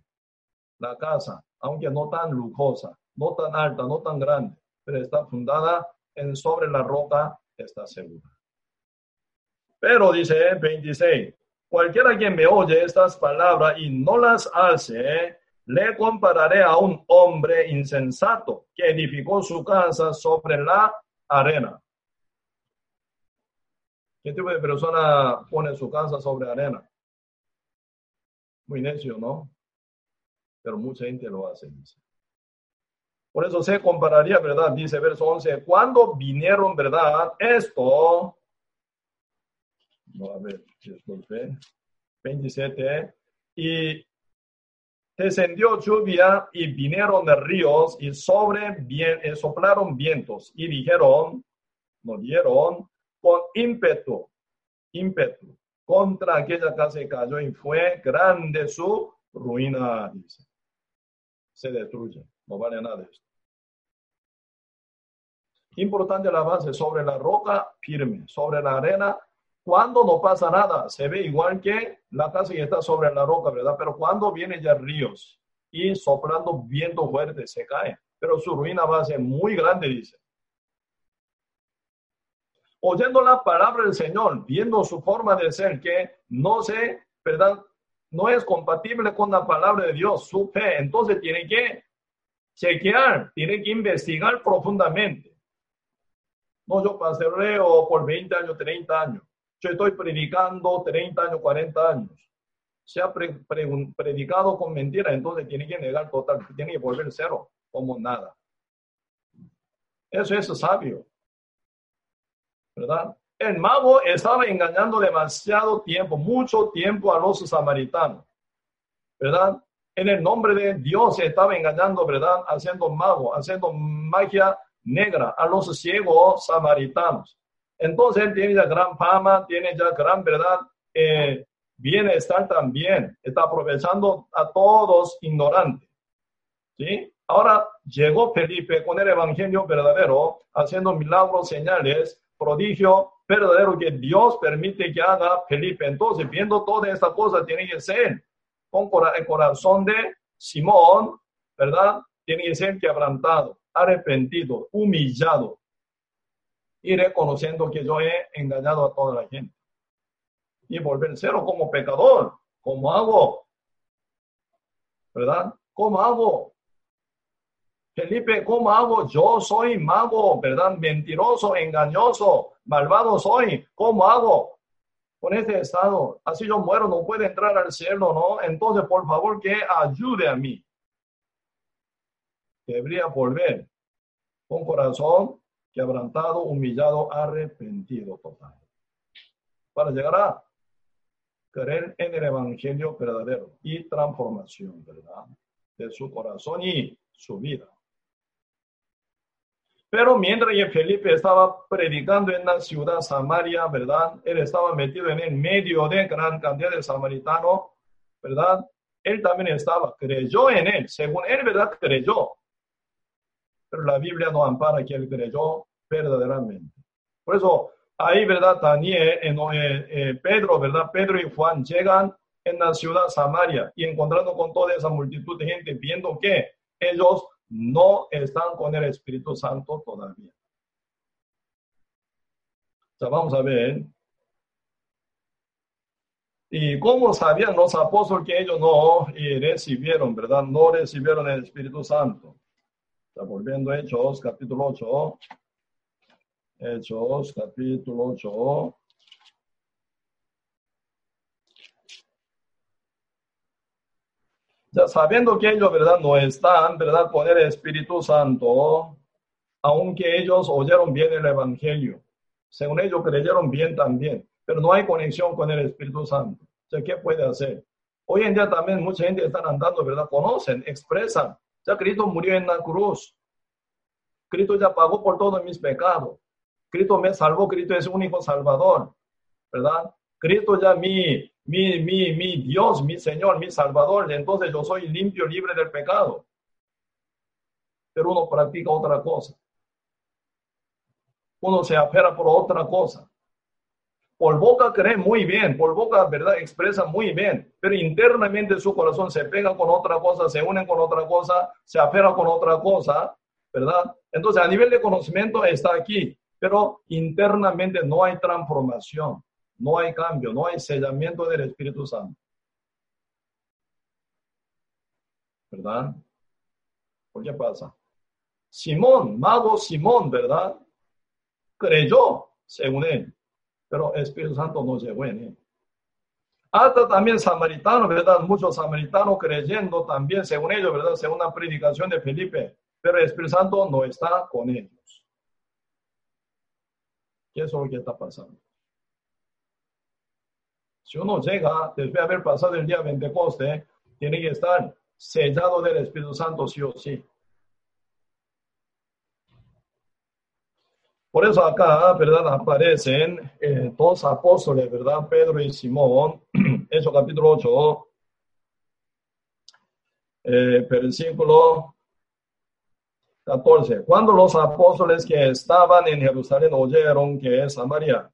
La casa, aunque no tan lujosa, no tan alta, no tan grande, pero está fundada sobre la roca está segura. Pero dice 26, cualquiera que me oye estas palabras y no las hace, le compararé a un hombre insensato que edificó su casa sobre la arena. ¿Qué tipo de persona pone su casa sobre arena? Muy necio, ¿no? Pero mucha gente lo hace. Por eso se compararía, ¿verdad? Dice verso 11, cuando vinieron, ¿verdad? Esto, no, a ver, disculpe, 27, y descendió lluvia y vinieron de ríos y sobre bien, eh, soplaron vientos y dijeron, no dieron, con ímpetu, ímpetu, contra aquella casa y cayó y fue grande su ruina, dice. Se destruye, no vale nada esto. Importante la base sobre la roca firme, sobre la arena. Cuando no pasa nada, se ve igual que la casa que está sobre la roca, ¿verdad? Pero cuando viene ya ríos y soplando viento fuerte, se cae. Pero su ruina va a ser muy grande, dice. Oyendo la palabra del Señor, viendo su forma de ser, que no sé, ¿verdad? No es compatible con la palabra de Dios, su fe. Entonces tiene que chequear, tiene que investigar profundamente. No, yo reo por 20 años, 30 años. Yo estoy predicando 30 años, 40 años. Se ha predicado con mentira, entonces tiene que negar total, tiene que volver cero, como nada. Eso es sabio. ¿Verdad? El mago estaba engañando demasiado tiempo, mucho tiempo a los samaritanos. ¿Verdad? En el nombre de Dios estaba engañando, ¿verdad? Haciendo mago, haciendo magia negra a los ciegos samaritanos. Entonces él tiene ya gran fama, tiene ya gran verdad, eh, bienestar también, está aprovechando a todos ignorantes. ¿sí? Ahora llegó Felipe con el evangelio verdadero, haciendo milagros, señales, prodigio verdadero que Dios permite que haga Felipe. Entonces, viendo toda esta cosa, tiene que ser con el corazón de Simón, ¿verdad? Tiene que ser quebrantado arrepentido, humillado y reconociendo que yo he engañado a toda la gente. Y volver cero como pecador. ¿Cómo hago? ¿Verdad? ¿Cómo hago? Felipe, ¿cómo hago? Yo soy mago, ¿verdad? Mentiroso, engañoso, malvado soy. ¿Cómo hago? Con este estado, así yo muero, no puede entrar al cielo, ¿no? Entonces, por favor, que ayude a mí debería volver con corazón quebrantado, humillado, arrepentido total. Para llegar a creer en el Evangelio verdadero y transformación, ¿verdad? De su corazón y su vida. Pero mientras que Felipe estaba predicando en la ciudad Samaria, ¿verdad? Él estaba metido en el medio de gran cantidad de samaritanos, ¿verdad? Él también estaba, creyó en él, según él, ¿verdad? Creyó, pero la Biblia no ampara que él creyó verdaderamente. Por eso, ahí, ¿verdad? Daniel, en, eh, eh, Pedro, ¿verdad? Pedro y Juan llegan en la ciudad Samaria y encontrando con toda esa multitud de gente, viendo que ellos no están con el Espíritu Santo todavía. Ya vamos a ver. ¿Y cómo sabían los apóstoles que ellos no recibieron, verdad? No recibieron el Espíritu Santo. Está volviendo a Hechos, capítulo 8. Hechos, capítulo 8. Ya sabiendo que ellos, ¿verdad? No están, ¿verdad? Con el Espíritu Santo, aunque ellos oyeron bien el Evangelio. Según ellos creyeron bien también, pero no hay conexión con el Espíritu Santo. O sea, ¿qué puede hacer? Hoy en día también mucha gente está andando, ¿verdad? Conocen, expresan. Ya Cristo murió en la cruz. Cristo ya pagó por todos mis pecados. Cristo me salvó, Cristo es único salvador, ¿verdad? Cristo ya mi, mi, mi, mi Dios, mi Señor, mi Salvador, entonces yo soy limpio, libre del pecado. Pero uno practica otra cosa. Uno se apera por otra cosa. Por boca cree muy bien, por boca, ¿verdad? Expresa muy bien, pero internamente su corazón se pega con otra cosa, se une con otra cosa, se apera con otra cosa, ¿verdad? Entonces, a nivel de conocimiento está aquí, pero internamente no hay transformación, no hay cambio, no hay sellamiento del Espíritu Santo. ¿Verdad? ¿Por qué pasa? Simón, mago Simón, ¿verdad? Creyó, según él, pero el Espíritu Santo no llegó en él. Hasta también samaritano, ¿verdad? Muchos samaritanos creyendo también, según ellos, ¿verdad? Según la predicación de Felipe, pero el Espíritu Santo no está con ellos. ¿Qué es lo que está pasando? Si uno llega, después de haber pasado el día 20 tiene que estar sellado del Espíritu Santo sí o sí. Por eso acá, ¿verdad? Aparecen eh, dos apóstoles, ¿verdad? Pedro y Simón, eso capítulo 8, eh, versículo 14. Cuando los apóstoles que estaban en Jerusalén oyeron que Samaria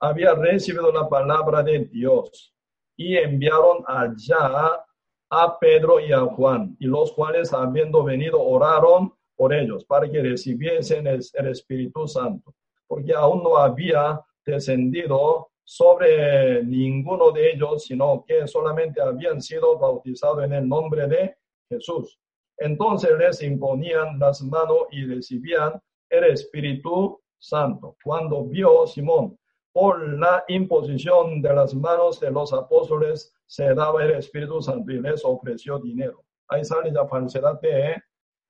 había recibido la palabra de Dios y enviaron allá a Pedro y a Juan, y los cuales habiendo venido oraron por ellos para que recibiesen el, Espíritu Santo, porque aún no había descendido sobre ninguno de ellos, sino que solamente habían sido bautizados en el nombre de Jesús. Entonces les imponían las manos y recibían el Espíritu Santo. Cuando vio Simón por la imposición de las manos de los apóstoles se daba el Espíritu Santo y les ofreció dinero. Ahí sale la falsedad de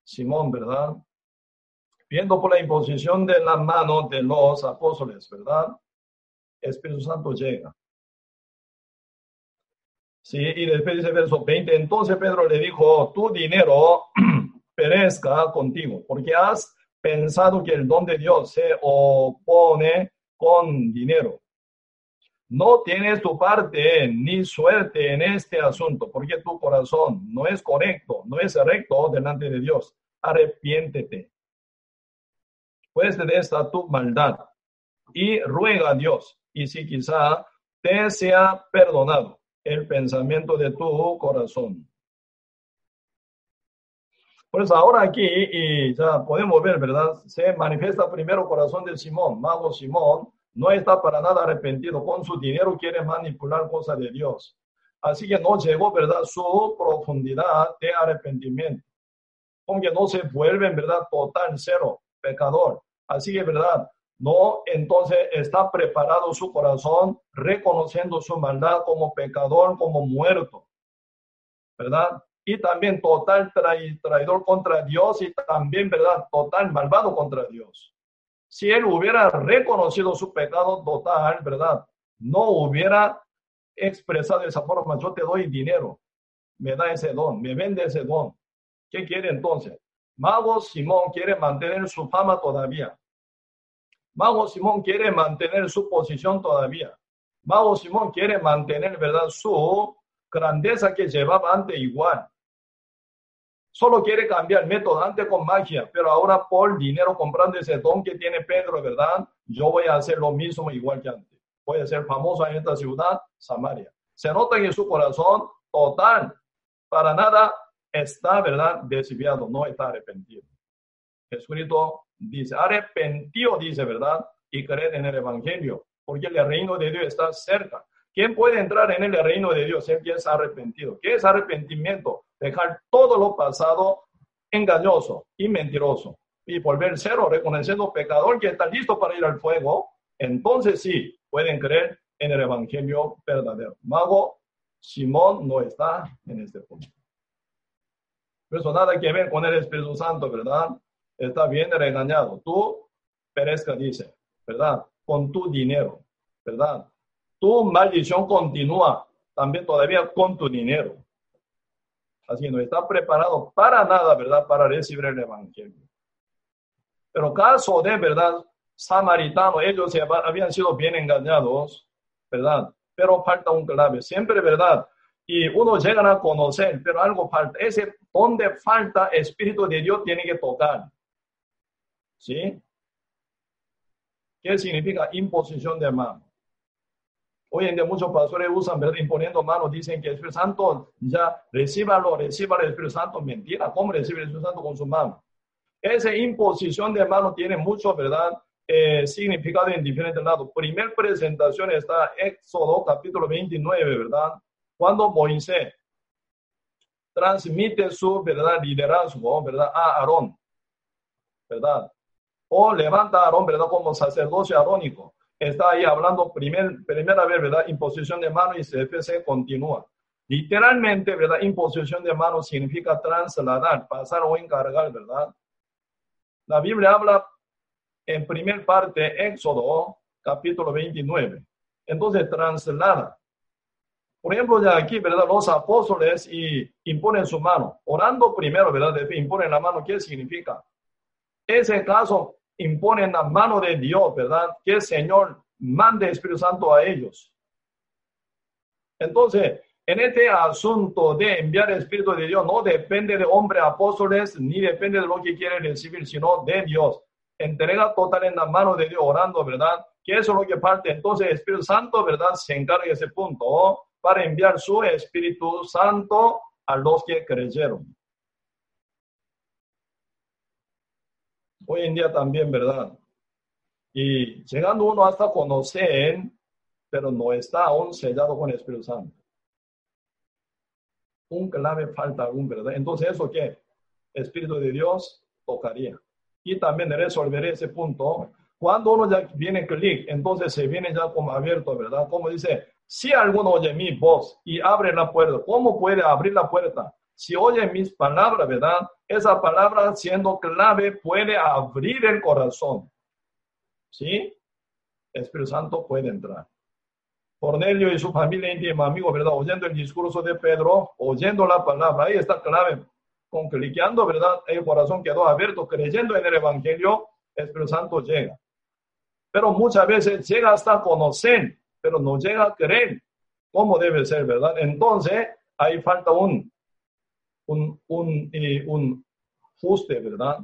Simón, ¿verdad? Viendo por la imposición de la mano de los apóstoles, ¿verdad? Espíritu Santo llega. Sí, y después dice verso 20, entonces Pedro le dijo, tu dinero perezca contigo, porque has pensado que el don de Dios se opone con dinero. No tienes tu parte ni suerte en este asunto, porque tu corazón no es correcto, no es recto delante de Dios. Arrepiéntete. Pues de esta tu maldad y ruega a Dios, y si quizá te sea perdonado el pensamiento de tu corazón. Pues ahora aquí, ya podemos ver, ¿verdad? Se manifiesta primero corazón de Simón, mago Simón, no está para nada arrepentido, con su dinero quiere manipular cosas de Dios. Así que no llegó, ¿verdad? Su profundidad de arrepentimiento. Aunque no se vuelve, ¿verdad? Total cero, pecador. Así que, ¿verdad? No, entonces está preparado su corazón, reconociendo su maldad como pecador, como muerto. ¿Verdad? Y también total traidor contra Dios y también, ¿verdad? Total malvado contra Dios. Si él hubiera reconocido su pecado total, ¿verdad? No hubiera expresado de esa forma, yo te doy dinero, me da ese don, me vende ese don. ¿Qué quiere entonces? Mago Simón quiere mantener su fama todavía. Mago Simón quiere mantener su posición todavía. Mago Simón quiere mantener, ¿verdad? Su grandeza que llevaba antes igual Solo quiere cambiar método antes con magia, pero ahora por dinero comprando ese don que tiene Pedro, ¿verdad? Yo voy a hacer lo mismo igual que antes. Voy a ser famoso en esta ciudad, Samaria. Se nota en su corazón total, para nada está, ¿verdad? Desviado, no está arrepentido. Jesucristo dice, arrepentido, dice, ¿verdad? Y creer en el Evangelio, porque el reino de Dios está cerca. ¿Quién puede entrar en el reino de Dios? Que es arrepentido. ¿Qué es arrepentimiento? Dejar todo lo pasado engañoso y mentiroso y volver cero, reconociendo pecador que está listo para ir al fuego. Entonces sí, pueden creer en el evangelio verdadero. Mago Simón no está en este punto. Eso nada que ver con el Espíritu Santo, ¿verdad? Está bien regañado. Tú perezca, dice, ¿verdad? Con tu dinero, ¿verdad? Tu maldición continúa también todavía con tu dinero. Así no está preparado para nada, ¿verdad? Para recibir el Evangelio. Pero caso de, ¿verdad? Samaritano, ellos habían sido bien engañados, ¿verdad? Pero falta un clave, siempre, ¿verdad? Y uno llega a conocer, pero algo falta. Ese donde falta Espíritu de Dios tiene que tocar. ¿Sí? ¿Qué significa imposición de mano? Hoy en día muchos pastores usan, ¿verdad? imponiendo manos, dicen que el Espíritu Santo ya recíbalo, reciba el Espíritu Santo. Mentira, ¿cómo recibe el Espíritu Santo con su mano? Esa imposición de mano tiene mucho, ¿verdad? Eh, significado en diferentes lados. Primer presentación está Éxodo capítulo 29, ¿verdad? Cuando Moisés transmite su, ¿verdad? Liderazgo, ¿verdad? A Aarón, ¿verdad? O levanta a Aarón, ¿verdad? Como sacerdocio arónico está ahí hablando primer, primera vez, ¿verdad? Imposición de mano y CFC continúa. Literalmente, ¿verdad? Imposición de mano significa trasladar, pasar o encargar, ¿verdad? La Biblia habla en primer parte, Éxodo, capítulo 29. Entonces, traslada. Por ejemplo, ya aquí, ¿verdad? Los apóstoles y imponen su mano. Orando primero, ¿verdad? Imponen la mano. ¿Qué significa? Ese caso imponen la mano de Dios, ¿verdad? Que el Señor mande Espíritu Santo a ellos. Entonces, en este asunto de enviar el Espíritu de Dios, no depende de hombres apóstoles, ni depende de lo que quiere recibir, sino de Dios. Entrega total en la mano de Dios, orando, ¿verdad? Que eso es lo que parte. Entonces, el Espíritu Santo, ¿verdad? Se encarga de ese punto para enviar su Espíritu Santo a los que creyeron. Hoy en día también, ¿verdad? Y llegando uno hasta conocer, pero no está aún sellado con el Espíritu Santo. Un clave falta aún, ¿verdad? Entonces, ¿eso qué? Espíritu de Dios tocaría. Y también resolver ese punto. Cuando uno ya viene clic, entonces se viene ya como abierto, ¿verdad? Como dice, si alguno oye mi voz y abre la puerta, ¿cómo puede abrir la puerta? Si oye mis palabras, ¿verdad? esa palabra siendo clave puede abrir el corazón. ¿Sí? El Espíritu Santo puede entrar. Cornelio y su familia íntima, amigo, ¿verdad? Oyendo el discurso de Pedro, oyendo la palabra, ahí está clave. Con cliqueando, ¿verdad? El corazón quedó abierto, creyendo en el Evangelio, el Espíritu Santo llega. Pero muchas veces llega hasta conocer, pero no llega a creer cómo debe ser, ¿verdad? Entonces, ahí falta un un, un, eh, un ajuste, ¿verdad?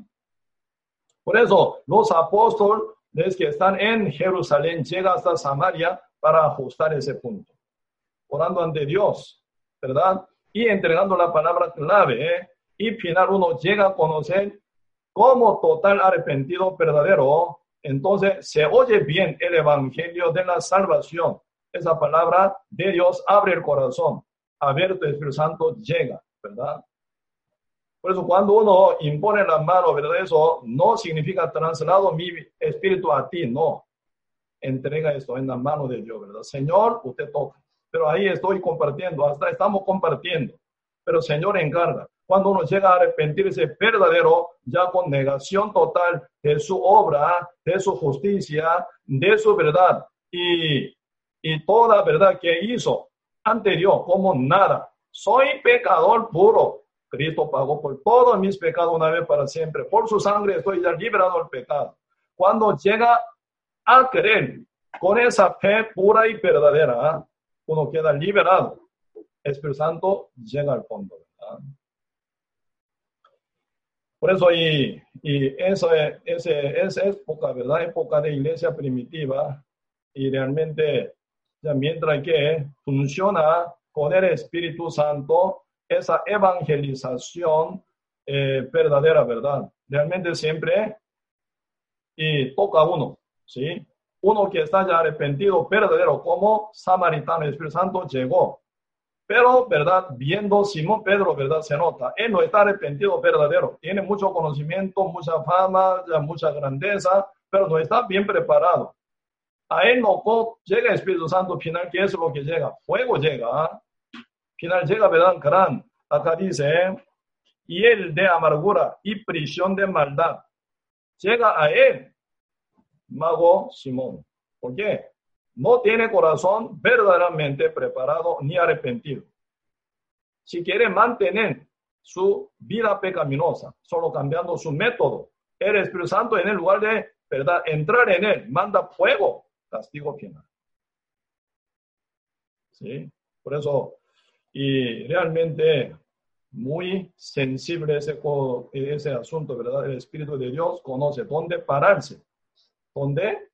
Por eso, los apóstoles que están en Jerusalén llegan hasta Samaria para ajustar ese punto. Orando ante Dios, ¿verdad? Y entregando la palabra clave. ¿eh? Y final uno llega a conocer como total arrepentido verdadero. Entonces se oye bien el evangelio de la salvación. Esa palabra de Dios abre el corazón. Abierto el Espíritu Santo llega, ¿verdad? Por eso cuando uno impone la mano, ¿verdad? Eso no significa traslado mi espíritu a ti, no. Entrega esto en la mano de Dios, ¿verdad? Señor, usted toca. Pero ahí estoy compartiendo, hasta estamos compartiendo. Pero Señor encarga. Cuando uno llega a arrepentirse verdadero, ya con negación total de su obra, de su justicia, de su verdad y, y toda verdad que hizo ante Dios como nada. Soy pecador puro, Cristo pagó por todos mis pecados una vez para siempre. Por su sangre estoy ya liberado del pecado. Cuando llega a creer con esa fe pura y verdadera, uno queda liberado. Espíritu Santo llega al fondo. Por eso, y, y eso, ese, esa época, ¿verdad? Época de iglesia primitiva, y realmente, ya mientras que funciona con el Espíritu Santo, esa evangelización eh, verdadera, ¿verdad? Realmente siempre y toca a uno, ¿sí? Uno que está ya arrepentido, verdadero, como samaritano, el Espíritu Santo llegó. Pero, ¿verdad? Viendo Simón Pedro, ¿verdad? Se nota, él no está arrepentido verdadero. Tiene mucho conocimiento, mucha fama, mucha grandeza, pero no está bien preparado. A él no llega el Espíritu Santo final, ¿qué es lo que llega? Fuego llega. Final llega, ¿verdad? Gran. Acá dice, y el de amargura y prisión de maldad. Llega a él, mago Simón. ¿Por qué? No tiene corazón verdaderamente preparado ni arrepentido. Si quiere mantener su vida pecaminosa, solo cambiando su método, el Espíritu Santo en el lugar de ¿verdad? entrar en él, manda fuego, castigo final. ¿Sí? Por eso, y realmente muy sensible ese, ese asunto, ¿verdad? El Espíritu de Dios conoce dónde pararse, dónde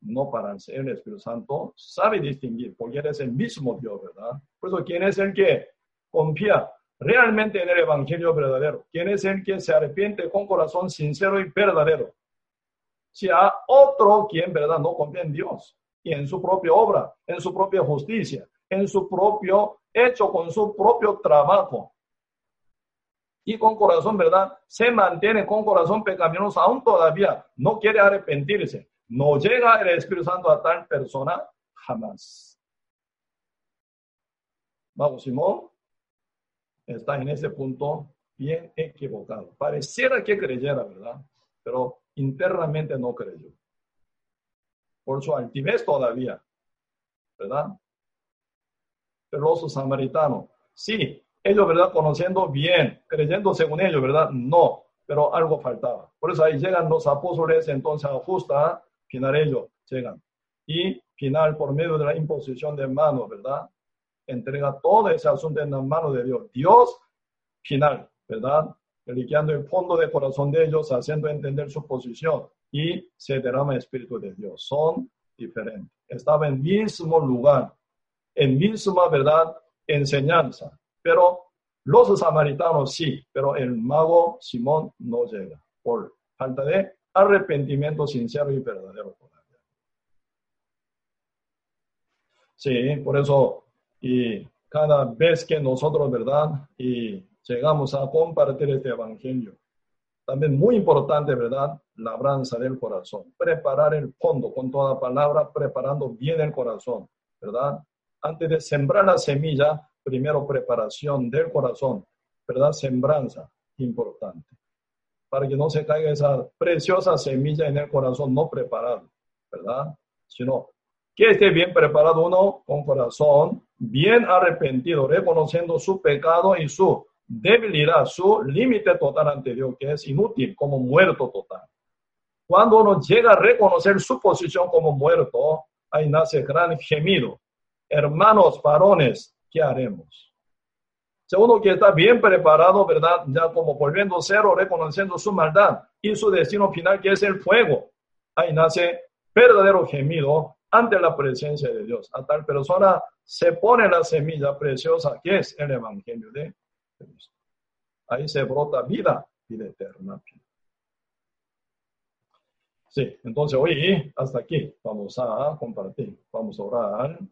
no pararse. El Espíritu Santo sabe distinguir, porque Él es el mismo Dios, ¿verdad? Por eso, ¿quién es el que confía realmente en el Evangelio verdadero? ¿Quién es el que se arrepiente con corazón sincero y verdadero? Si a otro quien, ¿verdad? No confía en Dios y en su propia obra, en su propia justicia, en su propio hecho, con su propio trabajo y con corazón, ¿verdad? Se mantiene con corazón pecaminoso, aún todavía no quiere arrepentirse. No llega el Espíritu Santo a tal persona jamás. Vamos, Simón está en ese punto bien equivocado. Pareciera que creyera, ¿verdad? Pero internamente no creyó. Por su altivez todavía, ¿verdad? Los samaritanos, sí, ellos, ¿verdad? Conociendo bien, creyendo según ellos, ¿verdad? No, pero algo faltaba. Por eso ahí llegan los apóstoles, entonces ajusta, final ellos llegan. Y final, por medio de la imposición de manos, ¿verdad? Entrega todo ese asunto en las manos de Dios. Dios, final, ¿verdad? Reliquiando el fondo del corazón de ellos, haciendo entender su posición y se derrama el Espíritu de Dios. Son diferentes. Estaba en mismo lugar, en misma, ¿verdad? Enseñanza pero los samaritanos sí, pero el mago Simón no llega por falta de arrepentimiento sincero y verdadero. Sí, por eso, y cada vez que nosotros, ¿verdad? Y llegamos a compartir este evangelio, también muy importante, ¿verdad? Labranza del corazón, preparar el fondo con toda palabra, preparando bien el corazón, ¿verdad? Antes de sembrar la semilla, primero preparación del corazón, ¿verdad? Sembranza, importante. Para que no se caiga esa preciosa semilla en el corazón no preparado, ¿verdad? Sino que esté bien preparado uno con corazón bien arrepentido, reconociendo su pecado y su debilidad, su límite total ante Dios, que es inútil, como muerto total. Cuando uno llega a reconocer su posición como muerto, ahí nace gran gemido. Hermanos varones, ¿qué haremos? Si uno que está bien preparado, ¿verdad? Ya como volviendo cero, reconociendo su maldad y su destino final, que es el fuego. Ahí nace verdadero gemido ante la presencia de Dios. A tal persona se pone la semilla preciosa que es el Evangelio de Cristo. Ahí se brota vida, vida eterna. Sí, entonces hoy hasta aquí vamos a compartir, vamos a orar.